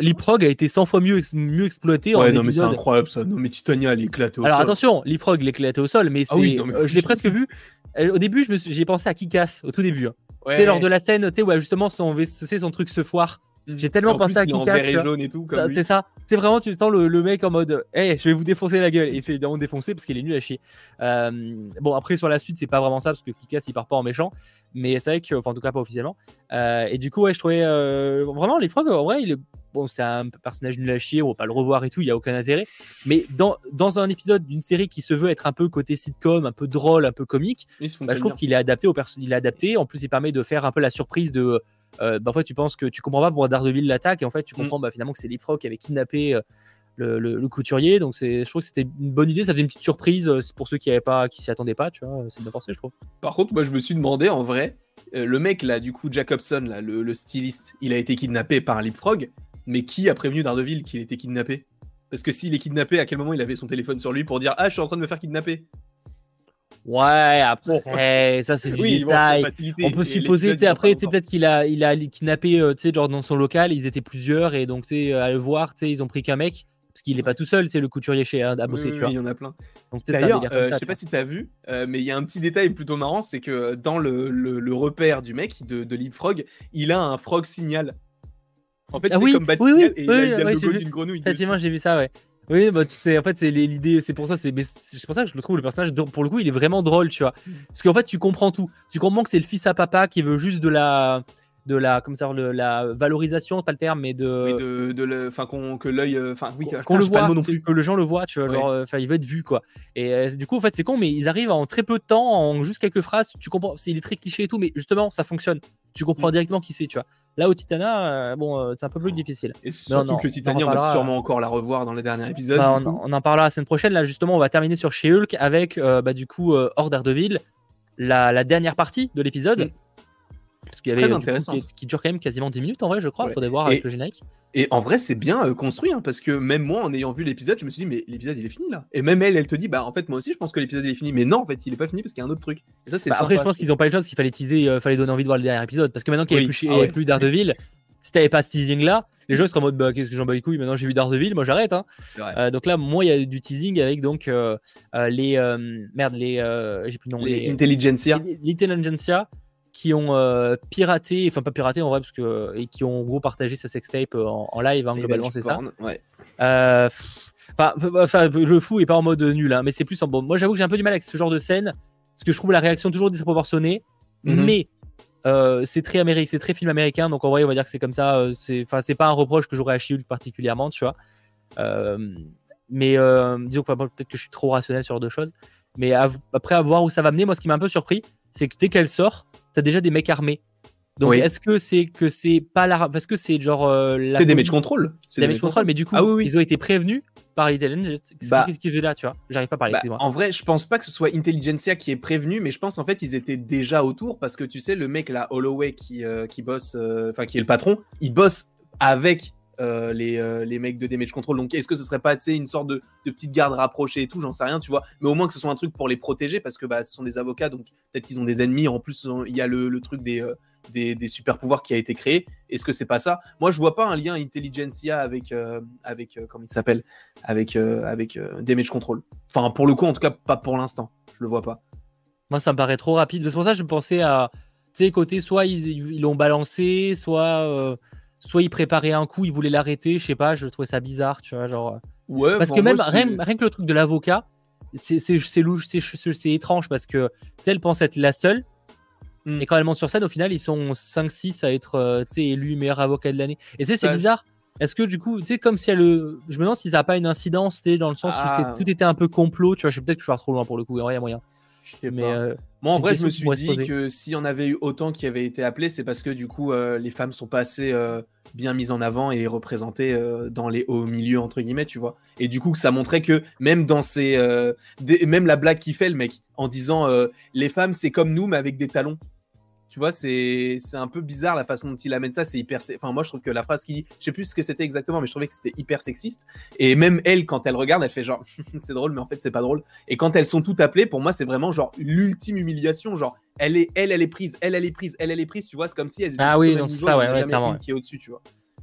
L'Iprog a été 100 fois mieux, mieux exploité. Ouais, non, mais c'est incroyable ça. Non, mais Titania, elle est éclatée au Alors attention, l'Iprog, éclaté au sol, mais, ah euh, je l'ai presque vu. Au début, j'ai pensé à Kikas, au tout début. Hein. Tu sais, lors de la scène, tu sais, où justement son, son truc se foire. Mm. J'ai tellement pensé à Kikas. C'est ça. C'est vraiment, tu sens le, mec en mode, hey, je vais vous défoncer la gueule. Et c'est évidemment défoncé parce qu'il est nul à chier. Euh, bon, après, sur la suite, c'est pas vraiment ça parce que Kikas, il part pas en méchant. Mais c'est vrai que, enfin, en tout cas, pas officiellement. Euh, et du coup, ouais, je trouvais euh, vraiment les preuves, en vrai, il est bon, c'est un personnage nul à chier, on va pas le revoir et tout, il y a aucun intérêt. Mais dans, dans un épisode d'une série qui se veut être un peu côté sitcom, un peu drôle, un peu comique, bah, je trouve qu'il est adapté au il est adapté. En plus, il permet de faire un peu la surprise de. Euh, bah, en fait, tu penses que tu comprends pas pourquoi Daredevil l'attaque, et en fait, tu mm. comprends bah, finalement que c'est Leapfrog qui avait kidnappé. Le, couturier. Donc c'est, je trouve que c'était une bonne idée. Ça faisait une petite surprise pour ceux qui avaient pas, qui s'y attendaient pas. Tu vois, c'est bien pensé, je trouve. Par contre, moi, je me suis demandé en vrai, euh, le mec là, du coup, Jacobson, là, le, styliste, il a été kidnappé par Leapfrog, mais qui a prévenu Daredevil qu'il était kidnappé? Parce que s'il est kidnappé, à quel moment il avait son téléphone sur lui pour dire Ah, je suis en train de me faire kidnapper? Ouais, après, ça c'est du détail. On peut supposer, tu sais, après, peut-être qu'il a, il a kidnappé, euh, tu sais, genre dans son local, ils étaient plusieurs, et donc, tu sais, à le voir, tu sais, ils ont pris qu'un mec parce qu'il n'est pas tout seul, c'est le couturier chez à bosser, tu vois. il y en a plein. D'ailleurs, euh, je sais pas si tu as vu, euh, mais il y a un petit détail plutôt marrant, c'est que dans le, le, repère du mec de, de Leapfrog, il a un frog signal. En fait, ah c'est comme Bat oui, oui, et il a, le logo d'une grenouille. Effectivement, j'ai vu ça, ouais. Oui, bah tu sais, en fait, c'est l'idée, c'est pour ça, c'est pour ça que je le trouve le personnage, pour le coup, il est vraiment drôle, tu vois. Mm. Parce qu'en fait, tu comprends tout. Tu comprends que c'est le fils à papa qui veut juste de la, de la comme ça le, la valorisation pas le terme mais de oui, de, enfin que l'œil euh, enfin oui qu'on le voit que le gens le voient tu vois genre euh, il veut être vu quoi. Et euh, du coup en fait c'est con mais ils arrivent en très peu de temps en juste quelques phrases tu comprends c'est il est très cliché et tout mais justement ça fonctionne. Tu comprends mm. directement qui c'est tu vois. Là au Titana bon c'est un peu plus difficile. Et surtout que Titania on, va sûrement encore la revoir dans les derniers épisodes bah, on, en parlera la semaine prochaine. Là justement on va terminer sur chez Hulk avec bah, du coup hors d'Ardeville la, la dernière partie de l'épisode. Mm. Parce qu'il y avait intéressant. Qui, dure quand même quasiment 10 minutes en vrai, je crois. Il faudrait voir avec le générique. Et en vrai, c'est bien euh, construit, hein, parce que même moi, en ayant vu l'épisode, je me suis dit, mais l'épisode il est fini là. Et même elle, elle te dit, bah en fait, moi aussi, je pense que l'épisode est fini. Mais non, en fait, il est pas fini parce qu'il y a un autre truc. Et ça, c'est bah, après, je pense qu'ils ont pas eu le choix parce qu'il fallait teaser, euh, fallait donner envie de voir le dernier épisode. Parce que maintenant qu'il n'y avait, ah plus, d'Ardeville, si t'avais pas ce teasing là, les gens seraient en mode, bah qu'est-ce que j'en bats les couilles, maintenant j'ai vu d'Ardeville, moi j'arrête. Hein. Euh, donc là, moi, il y a du teasing avec donc les. merde, les. j'ai plus le nom. Les, les Intelligentsia. L'intelligentsia qui ont euh, piraté, enfin pas piraté en vrai, parce que, et qui ont en gros partagé sa sextape en, en live, hein, globalement, c'est ça. Ouais. Euh, enfin, le fou est pas en mode nul, hein, mais c'est plus en bon. Moi, j'avoue que j'ai un peu du mal avec ce genre de scène, parce que je trouve la réaction toujours disproportionnée, mhm. mais euh, c'est très américain, c'est très film américain, donc en vrai, on va dire que c'est comme ça. c'est, enfin, c'est pas un reproche que j'aurais à Shield particulièrement, tu vois. mais disons que peut-être que je suis trop rationnel sur deux choses. Mais après, à voir où ça va mener, moi, ce qui m'a un peu surpris, c'est que dès qu'elle sort, t'as déjà des mecs armés. Donc est-ce que c'est que c'est pas la parce que c'est genre euh, c'est des match control c'est des match control mais du coup ah ils ont été prévenus par l'intelligence bah, qu'est-ce qu'ils là tu vois? J'arrive pas à parler bah, en vrai je pense pas que ce soit Intelligentsia qui est prévenu mais je pense en fait ils étaient déjà autour parce que tu sais le mec là Holloway qui euh, qui bosse euh, enfin qui est le patron il bosse avec euh, les, euh, les, mecs de Damage Control. Donc, est-ce que ce serait pas une sorte de, petite garde rapprochée et tout? J'en sais rien, tu vois. Mais au moins que ce soit un truc pour les protéger parce que bah, ce sont des avocats, donc peut-être qu'ils ont des ennemis. En plus, il y a le, truc des, euh, des, des, super pouvoirs qui a été créé. Est-ce que c'est pas ça? Moi, je vois pas un lien Intelligentsia avec, avec comment il s'appelle? Avec, avec Damage Control. Enfin, pour le coup, en tout cas, pas pour l'instant. Je le vois pas. Moi, ça me paraît trop rapide. C'est pour ça que je pensais à. Tu sais, côté, soit ils l'ont balancé, soit soit il préparait un coup, il voulait l'arrêter, je sais pas, je trouvais ça bizarre, tu vois, genre. Ouais, parce que même rien, que le truc de l'avocat, c'est louche, c'est étrange parce que tu sais, elle pense être la seule. Hmm. Et quand elle monte sur scène, au final, ils sont 5-6 à être euh, élus meilleur avocat de l'année. Et tu sais, c'est bah, bizarre. Est-ce que du coup, tu sais, comme si elle. Je me demande si ça n'a pas une incidence, tu dans le sens où ah. tout était un peu complot, tu vois, je sais peut-être que je suis trop loin pour le coup, il y a moyen. Mais, euh, Moi, en vrai, je me suis dit que s'il y en avait eu autant qui avaient été appelés, c'est parce que du coup, euh, les femmes sont pas assez euh, bien mises en avant et représentées dans les hauts milieux, entre guillemets, tu vois. Et du coup, ça montrait que même dans ces. même la blague qu'il fait, le mec, en disant les femmes, c'est comme nous, mais avec des talons. Tu vois, c'est un peu bizarre la façon dont il amène ça. C'est hyper. Enfin, moi, je trouve que la phrase qu'il dit, je sais plus ce que c'était exactement, mais je trouvais que c'était hyper sexiste. Et même elle, quand elle regarde, elle fait genre, c'est drôle, mais en fait, c'est pas drôle. Et quand elles sont toutes appelées, pour moi, c'est vraiment genre l'ultime humiliation. Genre, elle est, elle, elle est prise, elle, elle est prise, elle, elle est prise. Tu vois, c'est comme si elles étaient ah oui, donc ça, ouais, ouais, qui est au-dessus, tu vois.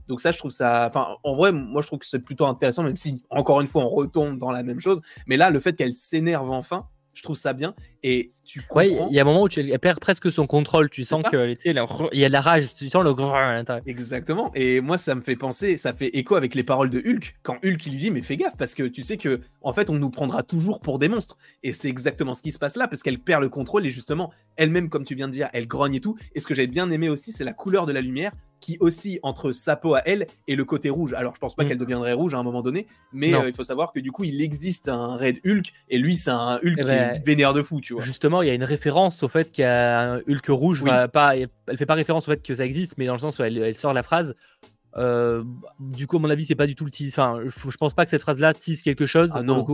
Donc ça, je trouve ça. Enfin, en vrai, moi, je trouve que c'est plutôt intéressant, même si encore une fois, on retombe dans la même chose. Mais là, le fait qu'elle s'énerve enfin, je trouve ça bien. Et tu comprends. il y a un moment où tu, elle perd presque son contrôle. Tu sens qu'il y a de la rage, tu sens le grand à l'intérieur. Exactement. Et moi, ça me fait penser, ça fait écho avec les paroles de Hulk. Quand Hulk il lui dit, mais fais gaffe, parce que tu sais que, en fait, on nous prendra toujours pour des monstres. Et c'est exactement ce qui se passe là, parce qu'elle perd le contrôle et justement, elle-même, comme tu viens de dire, elle grogne et tout. Et ce que j'ai bien aimé aussi, c'est la couleur de la lumière qui aussi entre sa peau à elle et le côté rouge. Alors je pense pas mm. qu'elle deviendrait rouge à un moment donné, mais euh, il faut savoir que du coup il existe un Red Hulk et lui c'est un Hulk eh qui est ben, vénère de fou, tu vois. Justement, il y a une référence au fait qu'il y a un Hulk rouge, pas, elle fait pas référence au fait que ça existe, mais dans le sens où elle, sort la phrase. Euh, du coup, à mon avis, c'est pas du tout le tease. Enfin, je, pense pas que cette phrase-là tease quelque chose. Ah, non.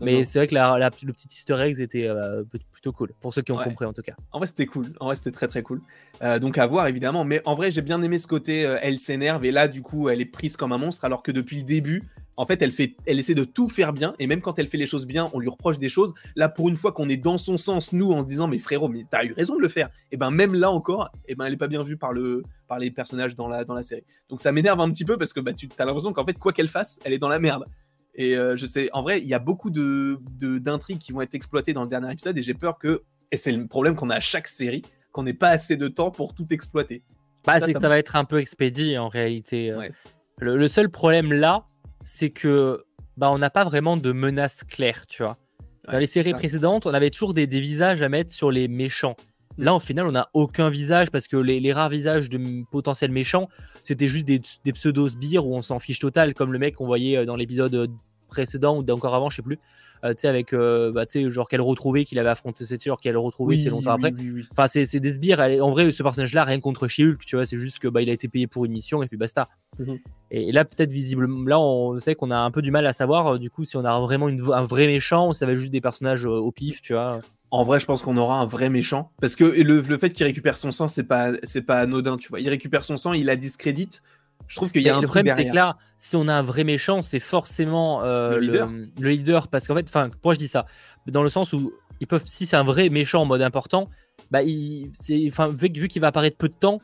Mais c'est vrai que la, le petit easter egg était euh, plutôt cool, pour ceux qui ont compris en tout cas. En vrai, c'était cool. En vrai, c'était très très cool. Euh, donc à voir évidemment. Mais en vrai, j'ai bien aimé ce côté, euh, elle s'énerve et là, du coup, elle est prise comme un monstre, alors que depuis le début, en fait, elle, fait, elle essaie de tout faire bien. Et même quand elle fait les choses bien, on lui reproche des choses. Là, pour une fois qu'on est dans son sens, nous, en se disant, mais frérot, mais t'as eu raison de le faire. Et ben même là encore, et ben elle est pas bien vue par, le, par les personnages dans la, dans la série. Donc ça m'énerve un petit peu parce que bah, tu as l'impression qu'en fait, quoi qu'elle fasse, elle est dans la merde. Et euh, je sais, en vrai, il y a beaucoup de, d'intrigues qui vont être exploitées dans le dernier épisode et j'ai peur que, et c'est le problème qu'on a à chaque série, qu'on n'ait pas assez de temps pour tout exploiter. Bah, c'est que ça va être un peu expédié en réalité. Euh. Le, seul problème là, c'est que bah, on n'a pas vraiment de menace claire, tu vois. Dans les séries précédentes, on avait toujours des, visages à mettre sur les méchants. Là, au final, on n'a aucun visage parce que les, rares visages de potentiels méchants, c'était juste des, des pseudo-sbires où on s'en fiche total, comme le mec qu'on voyait euh, dans l'épisode euh, précédent ou d'encore avant, je sais plus. Euh, tu sais, avec, euh, bah, tu sais, genre qu'elle retrouvait qu'il avait affronté cette genre qu'elle retrouvait c'est longtemps après. enfin, c'est des sbires. En vrai, ce personnage-là, rien contre She-Hulk, tu vois, c'est juste que bah, il a été payé pour une mission et puis basta. Mhm. Et, là, peut-être visiblement, là, on sait qu'on a un peu du mal à savoir, du coup, si on a vraiment une, un vrai méchant ou ça va juste des personnages au pif, tu vois. En vrai, je pense qu'on aura un vrai méchant. Parce que le, le fait qu'il récupère son sang, c'est pas, c'est pas anodin, tu vois. Il récupère son sang, il la discrédite. Je trouve qu'il y a un le problème, c'est que là, si on a un vrai méchant, c'est forcément euh, le, leader. Parce qu'en fait, enfin, pourquoi je dis ça? Dans le sens où ils peuvent, si c'est un vrai méchant en mode important, bah, il, enfin, vu, vu qu'il va apparaître peu de temps,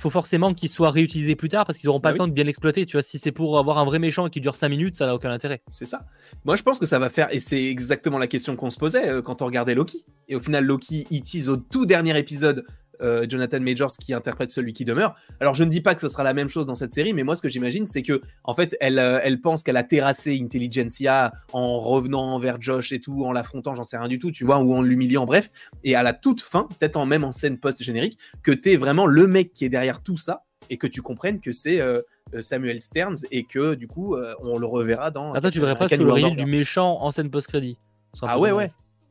faut forcément qu'il soit réutilisé plus tard parce qu'ils n'auront pas bah le temps de bien l'exploiter. Tu vois, si c'est pour avoir un vrai méchant qui dure 5 minutes, ça n'a aucun intérêt. C'est ça. Moi, je pense que ça va faire, et c'est exactement la question qu'on se posait euh, quand on regardait Loki. Et au final, Loki, il tease au tout dernier épisode euh, Jonathan Majors qui interprète celui qui demeure. Alors je ne dis pas que ce sera la même chose dans cette série, mais moi ce que j'imagine c'est que en fait elle, euh, elle pense qu'elle a terrassé Intelligentsia en revenant vers Josh et tout, en l'affrontant, j'en sais rien du tout, tu vois, ou en l'humiliant, bref. Et à la toute fin, peut-être en même en scène post-générique, que tu es vraiment le mec qui est derrière tout ça et que tu comprennes que c'est euh, Samuel Stearns et que du coup on le reverra dans. Attends, tu verrais presque le réveil du méchant en scène post-crédit. Ah ouais, ouais.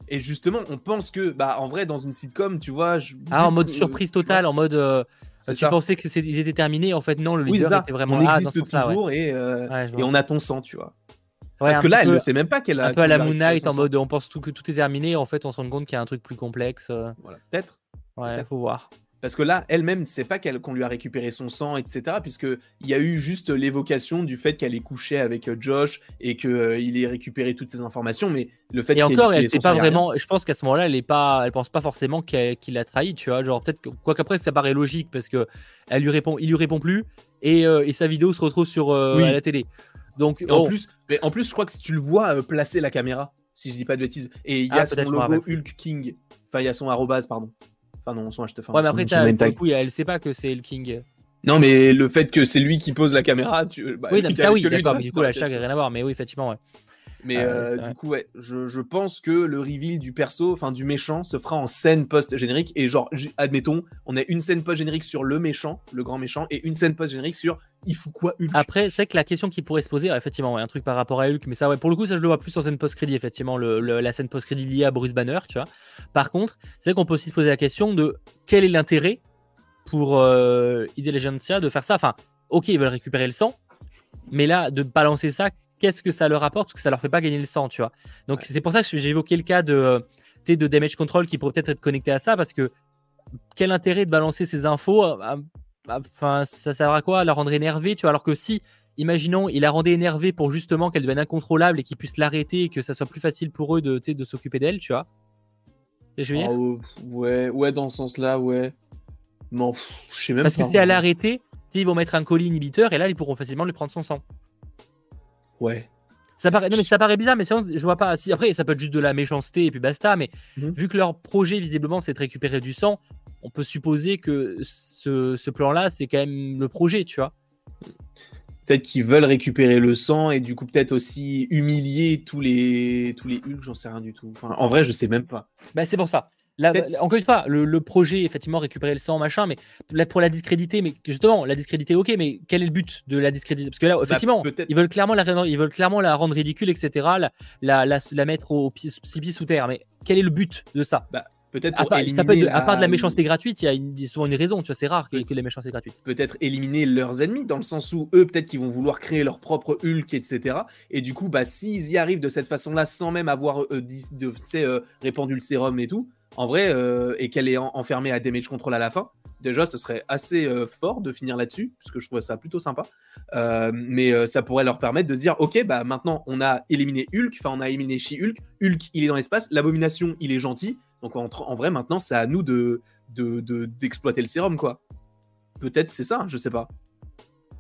Et justement, on pense que, bah, en vrai, dans une sitcom, tu vois. ah, en mode surprise totale, en mode. Euh, tu pensais que ils étaient terminés, en fait, non, le leader était vraiment on ah, existe toujours et, euh, et on attend sang, tu vois. Parce que là, elle ne sait même pas qu'elle a. Un peu à la Moon Knight, en mode on pense tout, que tout est terminé, en fait, on se rend compte qu'il y a un truc plus complexe. Euh. Voilà, peut-être. Ouais, il faut voir. Parce que là, elle-même ne sait pas qu'on lui a récupéré son sang, etc. Puisqu'il y a eu juste l'évocation du fait qu'elle est couchée avec euh, Josh et qu'il euh, ait récupéré toutes ces informations. Mais le fait Et encore, elle sait pas vraiment. Je pense qu'à ce moment-là, elle est pas, elle pense pas forcément qu'il l'a trahi, tu vois. Genre, peut-être, quoi qu'après, ça paraît logique parce que elle lui répond, il lui répond plus et, euh, et sa vidéo se retrouve sur à la télé. Donc, en, plus, mais en plus, je crois que si tu le vois placer la caméra, si je dis pas de bêtises, et il y a ah, son logo Hulk King, enfin, il y a son arrobase, pardon. Enfin, non, son HTF. Ouais, mais après, son, coup, elle sait pas que c'est le King. Non, mais le fait que c'est lui qui pose la caméra. Tu... Bah, oui, ça oui, d'accord. Mais du coup, la chaque n'a rien à voir. Mais oui, effectivement, ouais. Mais euh, du coup, ouais, je, je, pense que le reveal du perso, enfin du méchant, se fera en scène post-générique. Et genre, admettons, on a une scène post-générique sur le méchant, le grand méchant, et une scène post-générique sur il faut quoi Hulk Après, c'est que la question qui pourrait se poser, effectivement, ouais, un truc par rapport à Hulk, mais ça, ouais, pour le coup, ça je le vois plus en scène post-crédit, effectivement, le, la scène post-crédit liée à Bruce Banner, tu vois. Par contre, c'est qu'on peut aussi se poser la question de quel est l'intérêt pour euh, Intelligentsia de faire ça? Enfin, ok, ils veulent récupérer le sang, mais là, de balancer ça, qu'est-ce que ça leur apporte Parce que ça leur fait pas gagner le sang, tu vois. Donc c'est pour ça que j'ai évoqué le cas de, de damage control qui pourrait peut-être être connecté à ça, parce que quel intérêt de balancer ces infos Enfin, ça sert à quoi? À la rendre énervée, tu vois? Alors que si, imaginons, il la rendait énervée pour justement qu'elle devienne incontrôlable et qu'ils puissent l'arrêter et que ça soit plus facile pour eux de, de s'occuper d'elle, tu vois je veux dire? Oh, Ouais, ouais, dans ce sens-là, ouais. Non, je sais même Parce pas. Parce que si elle l'arrêter, ils vont mettre un colis inhibiteur et là, ils pourront facilement lui prendre son sang. Ouais. Ça paraît, non, mais ça paraît bizarre, mais je vois pas. Si, après, ça peut être juste de la méchanceté et puis basta, mais mhm. vu que leur projet, visiblement, c'est de récupérer du sang, on peut supposer que ce, plan-là, c'est quand même le projet, tu vois. Peut-être qu'ils veulent récupérer le sang et du coup, peut-être aussi humilier tous les, tous les Hulk, j'en sais rien du tout. en vrai, je sais même pas. Bah, c'est pour ça encore une fois, le, projet, effectivement, récupérer le sang, machin, mais pour la discréditer, mais justement, la discréditer, ok, mais quel est le but de la discréditer? Parce que là, bah, effectivement, ils veulent clairement la, ils veulent clairement la rendre ridicule, etc., la, la, mettre au pied, sous terre. Mais quel est le but de ça? Bah, Peut-être à, part, à part de la méchanceté gratuite, il y a, une, souvent une raison, tu vois, c'est rare que, que les méchancetés gratuites. Peut-être éliminer leurs ennemis, dans le sens où eux, peut-être qu'ils vont vouloir créer leur propre Hulk, etc. Et du coup, bah, s'ils y arrivent de cette façon-là, sans même avoir euh, de, euh, répandu le sérum et tout, en vrai, euh, et qu'elle est enfermée à damage control à la fin, déjà, ce serait assez euh, fort de finir là-dessus, parce que je trouvais ça plutôt sympa. Euh, mais ça pourrait leur permettre de se dire, ok, bah maintenant, on a éliminé Hulk, enfin, on a éliminé She-Hulk. Hulk, il est dans l'espace, l'abomination, il est gentil. Donc, en, vrai, maintenant, c'est à nous de d'exploiter le sérum, quoi. Peut-être c'est ça, je sais pas.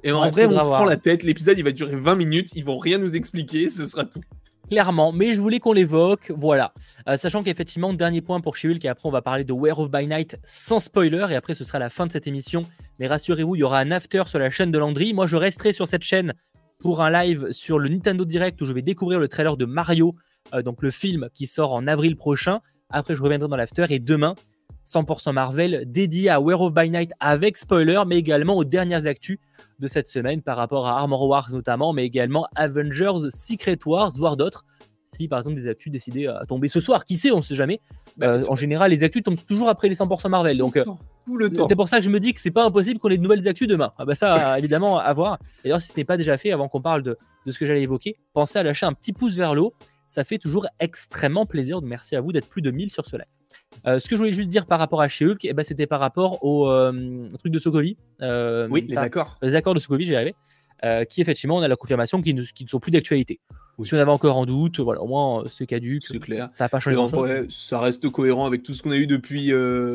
Et en vrai, on prend la tête, l'épisode il va durer 20 minutes, ils vont rien nous expliquer, ce sera tout clairement, mais je voulais qu'on l'évoque, voilà. Euh, sachant qu'effectivement, dernier point pour She-Hulk, et après on va parler de Werewolf by Night sans spoiler, et après ce sera la fin de cette émission. Mais rassurez-vous, il y aura un after sur la chaîne de Landry. Moi, je resterai sur cette chaîne pour un live sur le Nintendo Direct où je vais découvrir le trailer de Mario, donc le film qui sort en avril prochain. Après, je reviendrai dans l'after et demain, 100% Marvel dédié à Werewolf by Night avec spoiler, mais également aux dernières actus de cette semaine par rapport à Armor Wars notamment, mais également Avengers, Secret Wars, voire d'autres. Si par exemple des actus décidées à tomber ce soir, qui sait, on ne sait jamais. Bah, euh, en général, les actus tombent toujours après les 100% Marvel. Donc, euh, c'est pour ça que je me dis que c'est pas impossible qu'on ait de nouvelles actus demain. Ah bah ça, évidemment, à voir. D'ailleurs, si ce n'est pas déjà fait, avant qu'on parle de, de ce que j'allais évoquer, pensez à lâcher un petit pouce vers le haut. Ça fait toujours extrêmement plaisir. Merci à vous d'être plus de 1000 sur ce live. Euh, ce que je voulais juste dire par rapport à She-Hulk, eh ben, c'était par rapport au, euh, truc de Sokovie. Euh, oui, les accords. Les accords de Sokovie, j'y arrivé. qui effectivement, on a la confirmation qu'ils ne, sont plus d'actualité. Si on avait encore en doute, voilà, au moins c'est caduque. C'est clair. Ça n'a pas changé. ça reste cohérent avec tout ce qu'on a eu depuis,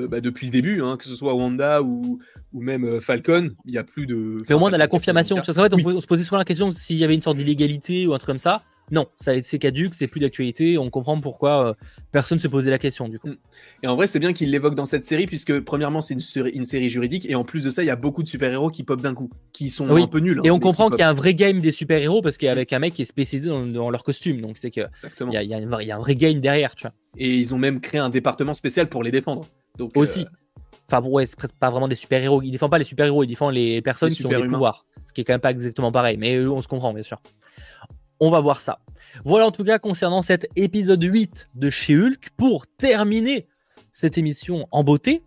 bah, depuis le début, hein, que ce soit Wanda ou, ou même Falcon. Il n'y a plus de. Mais au moins, on a la confirmation. Parce qu'en fait, on, se posait souvent la question s'il y avait une sorte d'illégalité ou un truc comme ça. Non, c'est caduque, c'est plus d'actualité. On comprend pourquoi euh, personne se posait la question du coup. Mm. Et en vrai, c'est bien qu'il l'évoque dans cette série puisque premièrement, c'est une, série juridique et en plus de ça, il y a beaucoup de super-héros qui pop d'un coup, qui sont un peu nuls. et hein, on comprend qu'il y a un vrai game des super-héros parce qu'il y a avec un mec qui est spécialisé dans, leur costume, donc c'est que il y, a, un vrai game derrière, tu vois. Et ils ont même créé un département spécial pour les défendre. Donc, Aussi. Euh, enfin bon, ouais, c'est pas vraiment des super-héros. Ils défendent pas les super-héros, ils défendent les personnes qui ont des pouvoirs. Ce qui est quand même pas exactement pareil, mais on se comprend, bien sûr. On va voir ça. Voilà en tout cas concernant cet épisode 8 de chez Hulk. Pour terminer cette émission en beauté,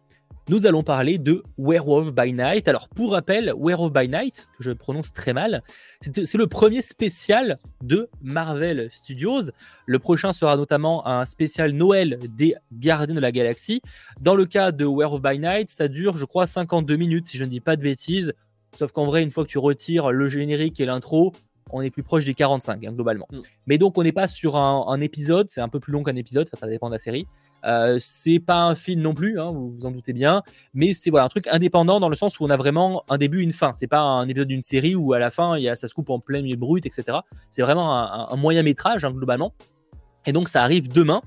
nous allons parler de Werewolf by Night. Alors pour rappel, Werewolf by Night, que je prononce très mal, c'est le premier spécial de Marvel Studios. Le prochain sera notamment un spécial Noël des Gardiens de la Galaxie. Dans le cas de Werewolf by Night, ça dure je crois 52 minutes si je ne dis pas de bêtises. Sauf qu'en vrai, une fois que tu retires le générique et l'intro, on est plus proche des 45 hein, globalement. Mm. Mais donc on n'est pas sur un, épisode, c'est un peu plus long qu'un épisode, ça dépend de la série. Euh, c'est pas un film non plus, hein, vous vous en doutez bien, mais c'est voilà, un truc indépendant dans le sens où on a vraiment un début, une fin. C'est pas un épisode d'une série où à la fin y a, ça se coupe en plein milieu brut, etc. C'est vraiment un, moyen métrage hein, globalement. Et donc ça arrive demain.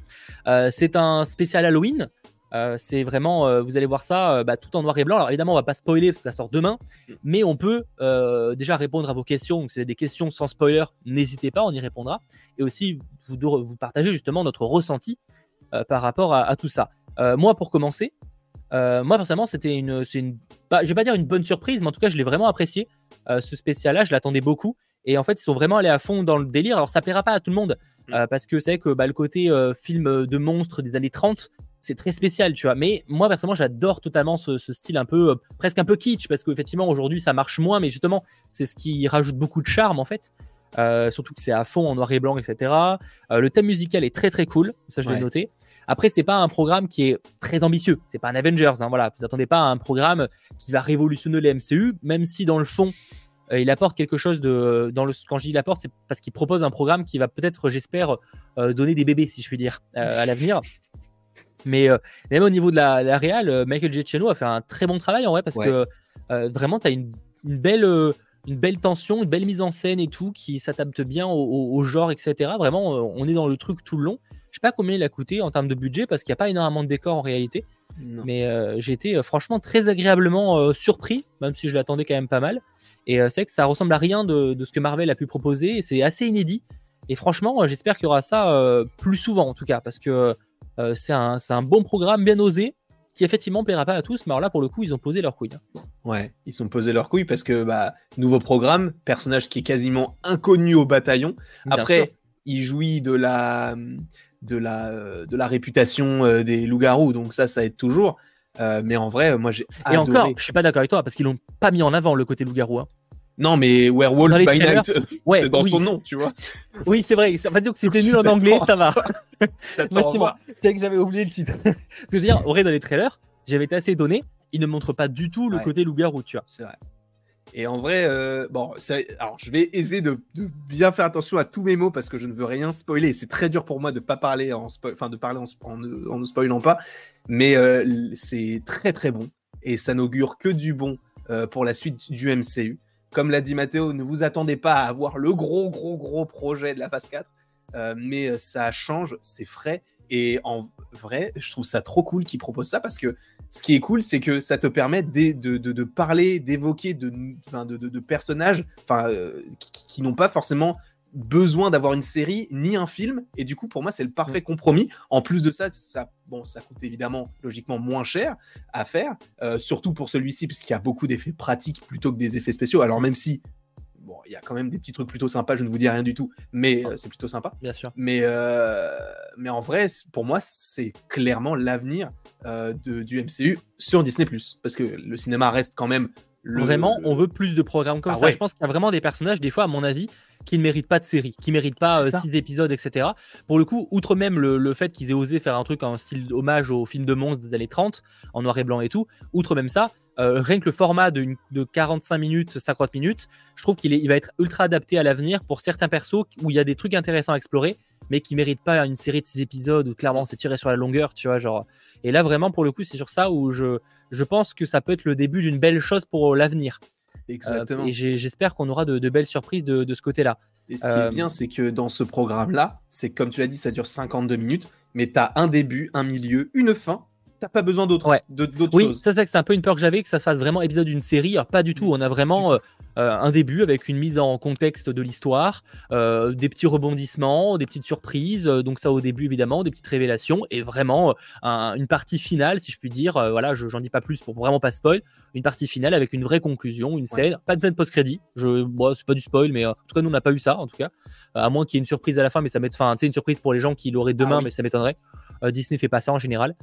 Euh, c'est un spécial Halloween. Euh, c'est vraiment, euh, vous allez voir ça euh, bah, tout en noir et blanc. Alors évidemment, on va pas spoiler parce que ça sort demain, mm. mais on peut déjà répondre à vos questions. Donc, si vous avez des questions sans spoiler, n'hésitez pas, on y répondra. Et aussi, vous, vous partagez justement notre ressenti par rapport à, tout ça. moi, pour commencer, moi personnellement, c'était une, une, je vais pas dire une bonne surprise, mais en tout cas, je l'ai vraiment apprécié. ce spécial-là, je l'attendais beaucoup. Et en fait, ils sont vraiment allés à fond dans le délire. Alors, ça plaira pas à tout le monde, mm. parce que c'est vrai que bah, le côté film de monstres des années 30, c'est très spécial, tu vois. Mais moi, personnellement, j'adore totalement ce, style un peu, euh, presque un peu kitsch, parce qu'effectivement, aujourd'hui, ça marche moins, mais justement, c'est ce qui rajoute beaucoup de charme, en fait. Euh, surtout que c'est à fond en noir et blanc, etc. Euh, le thème musical est très très cool, ça je l'ai noté. Après, c'est pas un programme qui est très ambitieux, c'est pas un Avengers, hein, voilà. Vous attendez pas à un programme qui va révolutionner les MCU, même si dans le fond, il apporte quelque chose de. Dans le, quand je dis il apporte, c'est parce qu'il propose un programme qui va peut-être, j'espère, donner des bébés, si je puis dire, à l'avenir. Mais euh, même au niveau de la, la réal, euh, Michael Giacchino a fait un très bon travail en vrai parce que euh, vraiment, tu as une, belle, une belle tension, une belle mise en scène et tout qui s'adapte bien au, genre, etc. Vraiment, on est dans le truc tout le long. Je sais pas combien il a coûté en termes de budget parce qu'il n'y a pas énormément de décors en réalité. Mais j'ai été franchement très agréablement surpris, même si je l'attendais quand même pas mal. Et c'est vrai que ça ressemble à rien de, de, ce que Marvel a pu proposer. C'est assez inédit. Et franchement, j'espère qu'il y aura ça plus souvent en tout cas parce que euh, c'est un, bon programme bien osé qui effectivement plaira pas à tous, mais alors là pour le coup ils ont posé leur couille. Hein. Ouais, ils ont posé leur couille parce que bah, nouveau programme, personnage qui est quasiment inconnu au bataillon. Après, il jouit de la de la de la réputation euh, des loups-garous, donc ça ça aide toujours. Euh, mais en vrai, moi j'ai Et encore, je suis pas d'accord avec toi parce qu'ils l'ont pas mis en avant le côté loup-garou. Hein. Non, mais Werewolf by Night, c'est dans son nom, tu vois. Oui, c'est vrai. Va dire que c'était nul en anglais, ça va. C'est que j'avais oublié le titre. Ce que je veux dire, aurait dans les trailers, j'avais été assez étonné. Il ne montre pas du tout le côté loup-garou, tu vois. C'est vrai. Et en vrai, euh, bon, alors je vais essayer de, bien faire attention à tous mes mots parce que je ne veux rien spoiler. C'est très dur pour moi de pas parler en enfin de parler en, ne spoilant pas, mais euh, c'est très très bon et ça n'augure que du bon euh, pour la suite du MCU. Comme l'a dit Mathéo, ne vous attendez pas à avoir le gros, gros, gros projet de la phase 4, euh, mais euh, ça change, c'est frais. Et vrai, je trouve ça trop cool qu'ils proposent ça parce que ce qui est cool, c'est que ça te permet de, de, parler, d'évoquer de, personnages euh, qui n'ont pas forcément besoin d'avoir une série ni un film. Et du coup pour moi c'est le parfait compromis. En plus de ça ça bon ça coûte évidemment logiquement moins cher à faire. Euh, surtout pour celui-ci puisqu'il y a beaucoup d'effets pratiques plutôt que des effets spéciaux. Alors même si bon il y a quand même des petits trucs plutôt sympas je ne vous dis rien du tout mais euh, c'est plutôt sympa. Bien sûr. Mais euh, mais en vrai pour moi c'est clairement l'avenir du MCU sur Disney parce que le cinéma reste quand même Vraiment, on veut plus de programmes comme ah ça. Je pense qu'il y a vraiment des personnages, des fois, à mon avis, qui ne méritent pas de série, qui ne méritent pas 6 euh, épisodes, etc. Pour le coup, outre même le, fait qu'ils aient osé faire un truc en style hommage au film de monstres des années 30, en noir et blanc et tout, outre même ça, euh, rien que le format de, de, 45 minutes, 50 minutes, je trouve qu'il il va être ultra adapté à l'avenir pour certains persos où il y a des trucs intéressants à explorer, mais qui méritent pas une série de 6 épisodes où clairement c'est tiré sur la longueur, tu vois, genre. Et là, vraiment, pour le coup, c'est sur ça où je, je pense que ça peut être le début d'une belle chose pour l'avenir. Exactement. et j'espère qu'on aura de, belles surprises de, ce côté-là. Et ce qui est euh, bien, c'est que dans ce programme-là, c'est comme tu l'as dit, ça dure 52 minutes, mais tu as un début, un milieu, une fin. T'as pas besoin d'autres ouais. oui, ça c'est un peu une peur que j'avais que ça se fasse vraiment épisode d'une série. Alors pas du tout. On a vraiment euh, euh, un début avec une mise en contexte de l'histoire, des petits rebondissements, des petites surprises. donc ça au début évidemment, des petites révélations et vraiment une partie finale, si je puis dire. voilà, je j'en dis pas plus pour vraiment pas spoil une partie finale avec une vraie conclusion, une scène, pas de scène post-crédit. Je, bon, c'est pas du spoil, mais euh, en tout cas, nous, on n'a pas eu ça, en tout cas. Euh, à moins qu'il y ait une surprise à la fin, mais ça met, enfin, tu une surprise pour les gens qui l'auraient demain, ah mais ça m'étonnerait. Euh, Disney fait pas ça en général.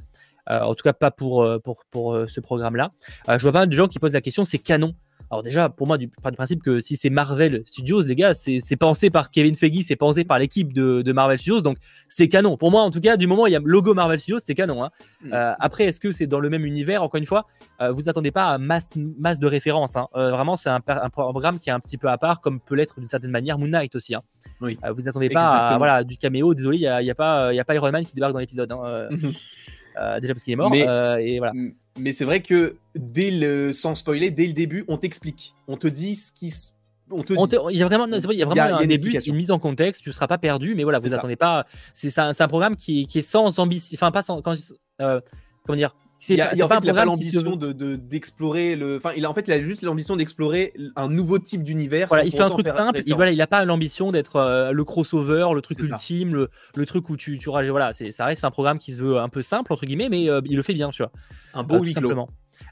En tout cas, pas pour, pour, pour ce programme-là. je vois pas de gens qui posent la question c'est canon. Alors déjà, pour moi, du, principe que si c'est Marvel Studios, les gars, c'est pensé par Kevin Feige, c'est pensé par l'équipe de, Marvel Studios, donc c'est canon. Pour moi, en tout cas, du moment où il y a le logo Marvel Studios, c'est canon. Hein. Mm. Euh, après, est-ce que c'est dans le même univers? Encore une fois, euh, vous attendez pas à masse, masse de références. Hein. Euh, vraiment, c'est un, programme qui est un petit peu à part, comme peut l'être d'une certaine manière Moon Knight aussi. Hein. Oui. vous attendez pas à, voilà, du caméo. Désolé, il n'y a, y a, pas, y a pas Iron Man qui débarque dans l'épisode. Hein. déjà parce qu'il est mort. et voilà mais c'est vrai que dès le, sans spoiler, dès le début, on t'explique, on te dit ce qui se on te il y a vraiment, il y a vraiment un début, une mise en contexte, tu ne seras pas perdu, mais voilà, vous attendez pas. C'est un, un, programme qui, qui, est sans ambition, enfin pas sans, quand, euh, comment dire, il a, pas, pas l'ambition de d'explorer le. Enfin, il a en fait, il a juste l'ambition d'explorer un nouveau type d'univers. Voilà, il fait un truc simple. Il, voilà, il a pas l'ambition d'être euh, le crossover, le truc ultime, le, le, truc où tu, tu voilà, c'est ça reste un programme qui se veut un peu simple entre guillemets, mais euh, il le fait bien, tu vois. Un beau huis clos.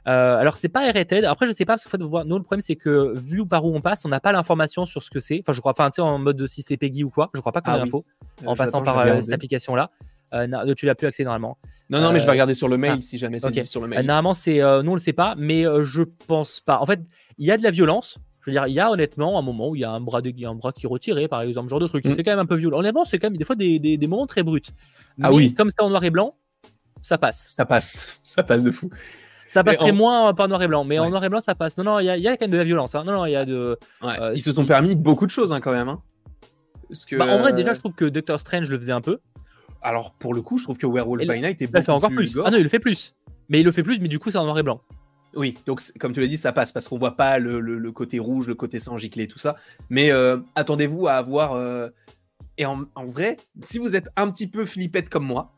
Euh, alors c'est pas rated. Après je sais pas parce que fait, nous le problème c'est que vu par où on passe, on n'a pas l'information sur ce que c'est. Enfin je crois, enfin tu sais en mode de si c'est Peggy ou quoi, je crois pas qu'on ait ah l'info en passant par cette application là. Euh, tu l'as plus accès normalement. Non, non, mais je vais euh, regarder sur le mail ah, si jamais c'est sur le mail. Euh, normalement, c'est, nous, on le sait pas, mais je pense pas. En fait, il y a de la violence. Je veux dire, il y a honnêtement un moment où il y a un bras, de, un bras qui est retiré, par exemple, genre de truc. Mm. C'est quand même un peu violent. Honnêtement, c'est quand même des fois des, des, moments très bruts. ah oui. Comme ça en noir et blanc, ça passe. Ça passe. Ça passe de fou. Ça passerait moins par noir et blanc, mais en noir et blanc, ça passe. Non, non, il y, y, a quand même de la violence. Hein. Non, non, il y a de. Ils se sont permis beaucoup de choses hein, quand même. Hein. Parce que, bah, en vrai, déjà, je trouve que Doctor Strange le faisait un peu. Alors pour le coup, je trouve que Werewolf by Night est beaucoup fait encore plus. Ah non, il le fait plus. Mais il le fait plus, mais du coup, c'est en noir et blanc. Oui, donc comme tu l'as dit, ça passe parce qu'on voit pas le, côté rouge, le côté sang giclé, tout ça. Mais euh, attendez-vous à avoir. Euh, et en, vrai, si vous êtes un petit peu flippette comme moi,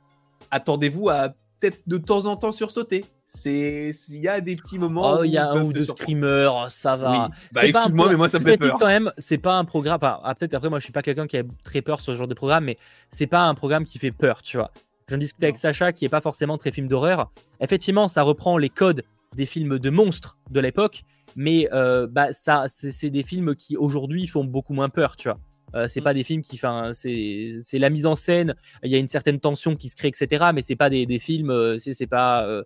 attendez-vous à peut-être de temps en temps sursauter. C'est s'il y a des petits moments. Oh, il y a un ou deux screamers, ça va. Bah, moi mais moi ça me fait peur. Quand même, c'est pas un programme. ah, peut-être après, moi je suis pas quelqu'un qui a très peur sur ce genre de programme, mais c'est pas un programme qui fait peur, tu vois. J'en discutais avec Sacha, qui est pas forcément très film d'horreur. Effectivement, ça reprend les codes des films de monstres de l'époque, mais euh, bah ça, c'est des films qui aujourd'hui font beaucoup moins peur, tu vois. Euh, c'est mm. pas des films qui, enfin, c'est la mise en scène. Il y a une certaine tension qui se crée, etc. Mais c'est pas des, des films. Euh, c'est pas. Euh,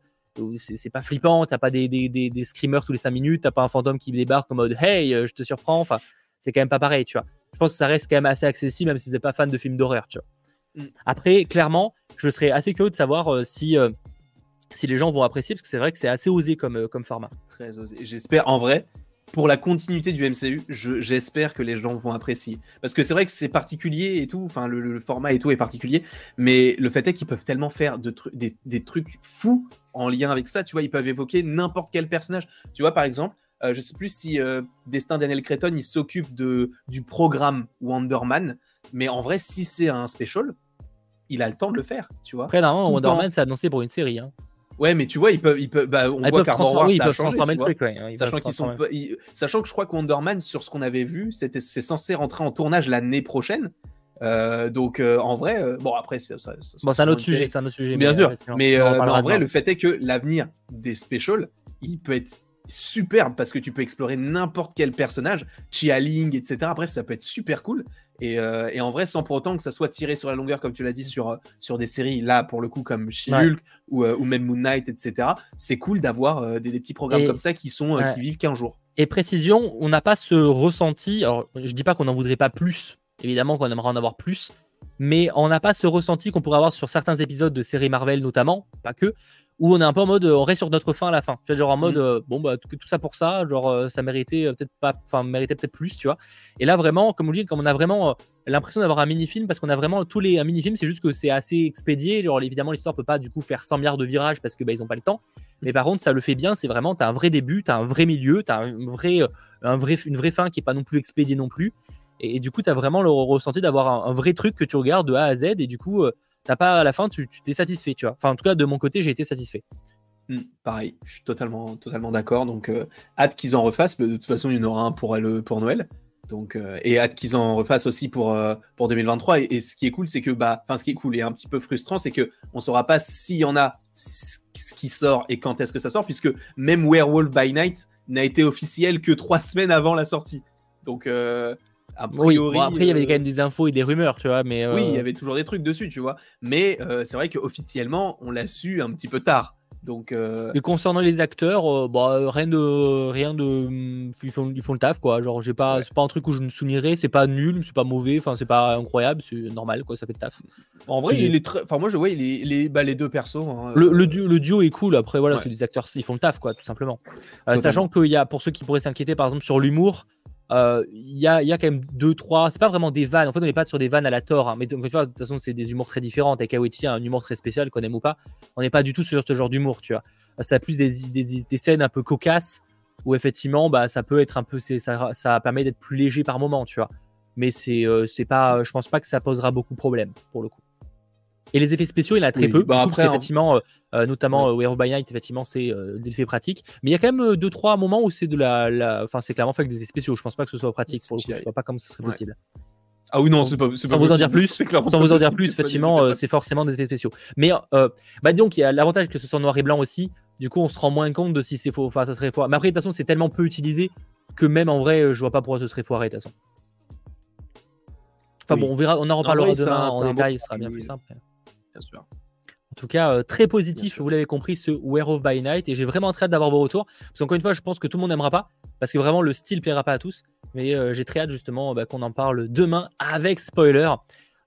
c'est pas flippant, t'as pas des, des, des, screamers tous les 5 minutes, t'as pas un fantôme qui débarque en mode hey, je te surprends. Enfin, c'est quand même pas pareil, tu vois. Je pense que ça reste quand même assez accessible, même si t'es pas fan de films d'horreur, tu vois. Mm. Après, clairement, je serais assez curieux de savoir si, si les gens vont apprécier, parce que c'est vrai que c'est assez osé comme, comme format. Très osé. J'espère, en vrai, pour la continuité du MCU, j'espère que les gens vont apprécier. Parce que c'est vrai que c'est particulier et tout, enfin le, format et tout est particulier, mais le fait est qu'ils peuvent tellement faire de des, des, trucs fous en lien avec ça, tu vois, ils peuvent évoquer n'importe quel personnage. Tu vois, par exemple, euh, je sais plus si euh, Destin Daniel Cretton, il s'occupe du programme Wonder Man, mais en vrai, si c'est un special, il a le temps de le faire, tu vois. Après, normalement, Wonder Man, c'est annoncé pour une série. Hein. Ouais, mais tu vois, ils peuvent, ils peuvent, bah, on Ah, voit qu'Armor oui, ça changé, le truc, ouais. Ils Sachant qu'ils sont, ils- sachant que je crois que Wonder Man, sur ce qu'on avait vu, c'était, c'est censé rentrer en tournage l'année prochaine. Euh, donc euh, en vrai, euh, bon après c'est ça. ça- Bon, c'est un autre sujet, c'est un autre sujet. Bien mais, sûr, mais, en mais parlera en vrai, le fait est que l'avenir des specials, il peut être superbe parce que tu peux explorer n'importe quel personnage, Chia Ling, etc. Bref, ça peut être super cool. Et, euh, et en vrai, sans pour autant que ça soit tiré sur la longueur, comme tu l'as dit, sur, euh, sur des séries, là, pour le coup, comme She-Hulk ou, euh, ou même Moon Knight, etc. C'est cool d'avoir euh, des, des petits programmes Et- comme ça qui, sont, Ouais. qui vivent qu'un jour. Et précision, on n'a pas ce ressenti. Alors, je dis pas qu'on n'en voudrait pas plus, évidemment qu'on aimerait en avoir plus, mais on n'a pas ce ressenti qu'on pourrait avoir sur certains épisodes de séries Marvel, notamment, pas que, où on est un peu en mode, euh, on reste sur notre fin à la fin. Tu vois, genre en mode, Mm. euh, bon, bah, tout, tout ça pour ça, genre, euh, ça méritait peut-être pas, enfin, méritait peut-être plus, tu vois. Et là, vraiment, comme on dit, comme on a vraiment l'impression d'avoir un mini-film, parce qu'on a vraiment tous les mini-films, c'est juste que c'est assez expédié. Genre, évidemment, l'histoire peut pas, du coup, faire 100 milliards de virages parce que, bah, ils ont pas le temps. Mais par contre, ça le fait bien, c'est vraiment, tu as un vrai début, tu as un vrai milieu, tu as un vrai, un vrai, une vraie fin qui est pas non plus expédiée non plus. Et, et du coup, tu as vraiment le ressenti d'avoir un, un vrai truc que tu regardes de A à Z. Et du coup, t'as pas à la fin, tu t'es satisfait, tu vois. Enfin, en tout cas, de mon côté, j'ai été satisfait. Mm, pareil, je suis totalement, totalement d'accord. Donc, euh, hâte qu'ils en refassent. De toute façon, il y en aura un pour, le, pour Noël. Donc, euh, et hâte qu'ils en refassent aussi pour, euh, pour 2023. Et, et ce qui est cool, c'est que, bah, enfin, ce qui est cool et un petit peu frustrant, c'est que on saura pas s'il y en a, ce qui sort et quand est-ce que ça sort, puisque même Werewolf by Night n'a été officiel que trois semaines avant la sortie. Donc, Oui, bon, après, il y avait euh, quand même des infos et des rumeurs, tu vois. Mais, Oui, il y euh, avait toujours des trucs dessus, tu vois. Mais euh, c'est vrai qu'officiellement, on l'a su un petit peu tard. Donc, euh, Et concernant les acteurs, euh, bah, rien de, rien de, ils font, ils font le taf quoi. Genre, j'ai pas, Ouais. c'est pas un truc où je me souviendrai, c'est pas nul, c'est pas mauvais, enfin, c'est pas incroyable, c'est normal quoi, ça fait le taf. En vrai, Il est- il est très. Enfin, moi, je vois, il est, les, bah, les deux persos. hein, Le, euh, le, duo, le duo est cool. Après, voilà, Ouais. c'est des acteurs, ils font le taf, quoi, tout simplement. Sachant qu'il y a, pour ceux qui pourraient s'inquiéter, par exemple, sur l'humour, euh, il y, a, y a quand même deux, trois. C'est pas vraiment des vannes. En fait, on n'est pas sur des vannes à la tort. hein, mais de toute façon, c'est des humours très différents. Et Kawiti a un humour très spécial, qu'on aime ou pas. On n'est pas du tout sur ce genre d'humour, tu vois. Ça a plus des, des, des scènes un peu cocasses où effectivement, bah, ça peut être un peu. Ça, ça permet d'être plus léger par moment, tu vois. Mais c'est euh, pas. Je pense pas que ça posera beaucoup de problèmes, pour le coup. Et les effets spéciaux, il y en a très Oui, peu. bah après, parce en- qu'effectivement, euh, euh, notamment euh, Werewolf by Night, effectivement, c'est euh, des effets pratiques. Mais il y a quand même euh, deux, trois moments où c'est de la. la- Enfin, c'est clairement fait avec des effets spéciaux. Je pense pas que ce soit pratique. Pour le coup, je vois pas comment ce serait Ouais. possible. Ah oui, non, c'est pas. pas Sans vous en dire plus, C'est Sans vous en dire plus, effectivement, euh, c'est forcément des effets spéciaux. Mais euh, bah disons qu'il y a l'avantage que ce soit noir et blanc aussi. Du coup, on se rend moins compte de si c'est faux. Enfin, ça serait faux. Mais après, de toute façon, c'est tellement peu utilisé que même en vrai, euh, je vois pas pourquoi ce serait foiré de toute façon. Enfin Oui. bon, on verra, on en reparlera demain en détail, ce sera bien plus simple. Bien sûr. En tout cas, euh, très positif, vous l'avez compris, ce Werewolf by Night. Et j'ai vraiment très hâte d'avoir vos retours. Parce qu'encore une fois, je pense que tout le monde n'aimera pas. Parce que vraiment, le style plaira pas à tous. Mais euh, j'ai très hâte justement bah, qu'on en parle demain avec spoiler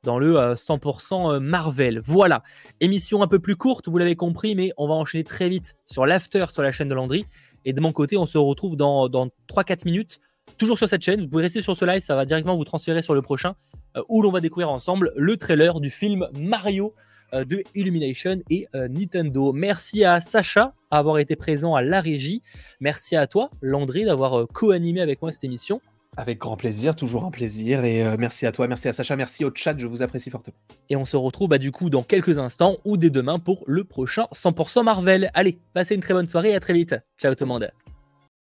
dans le euh, 100% Marvel. Voilà. Émission un peu plus courte, vous l'avez compris, mais on va enchaîner très vite sur l'after sur la chaîne de Landry. Et de mon côté, on se retrouve dans, dans 3-4 minutes, toujours sur cette chaîne. Vous pouvez rester sur ce live, ça va directement vous transférer sur le prochain, euh, où l'on va découvrir ensemble le trailer du film Mario euh, de Illumination et euh, Nintendo. Merci à Sacha d'avoir été présent à la régie. Merci à toi, Landry, d'avoir euh, co-animé avec moi cette émission. Avec grand plaisir, toujours un plaisir. Et euh, merci à toi, merci à Sacha, merci au chat, je vous apprécie fortement. Et on se retrouve bah, du coup dans quelques instants ou dès demain pour le prochain 100% Marvel. Allez, passez une très bonne soirée et à très vite. Ciao tout le monde.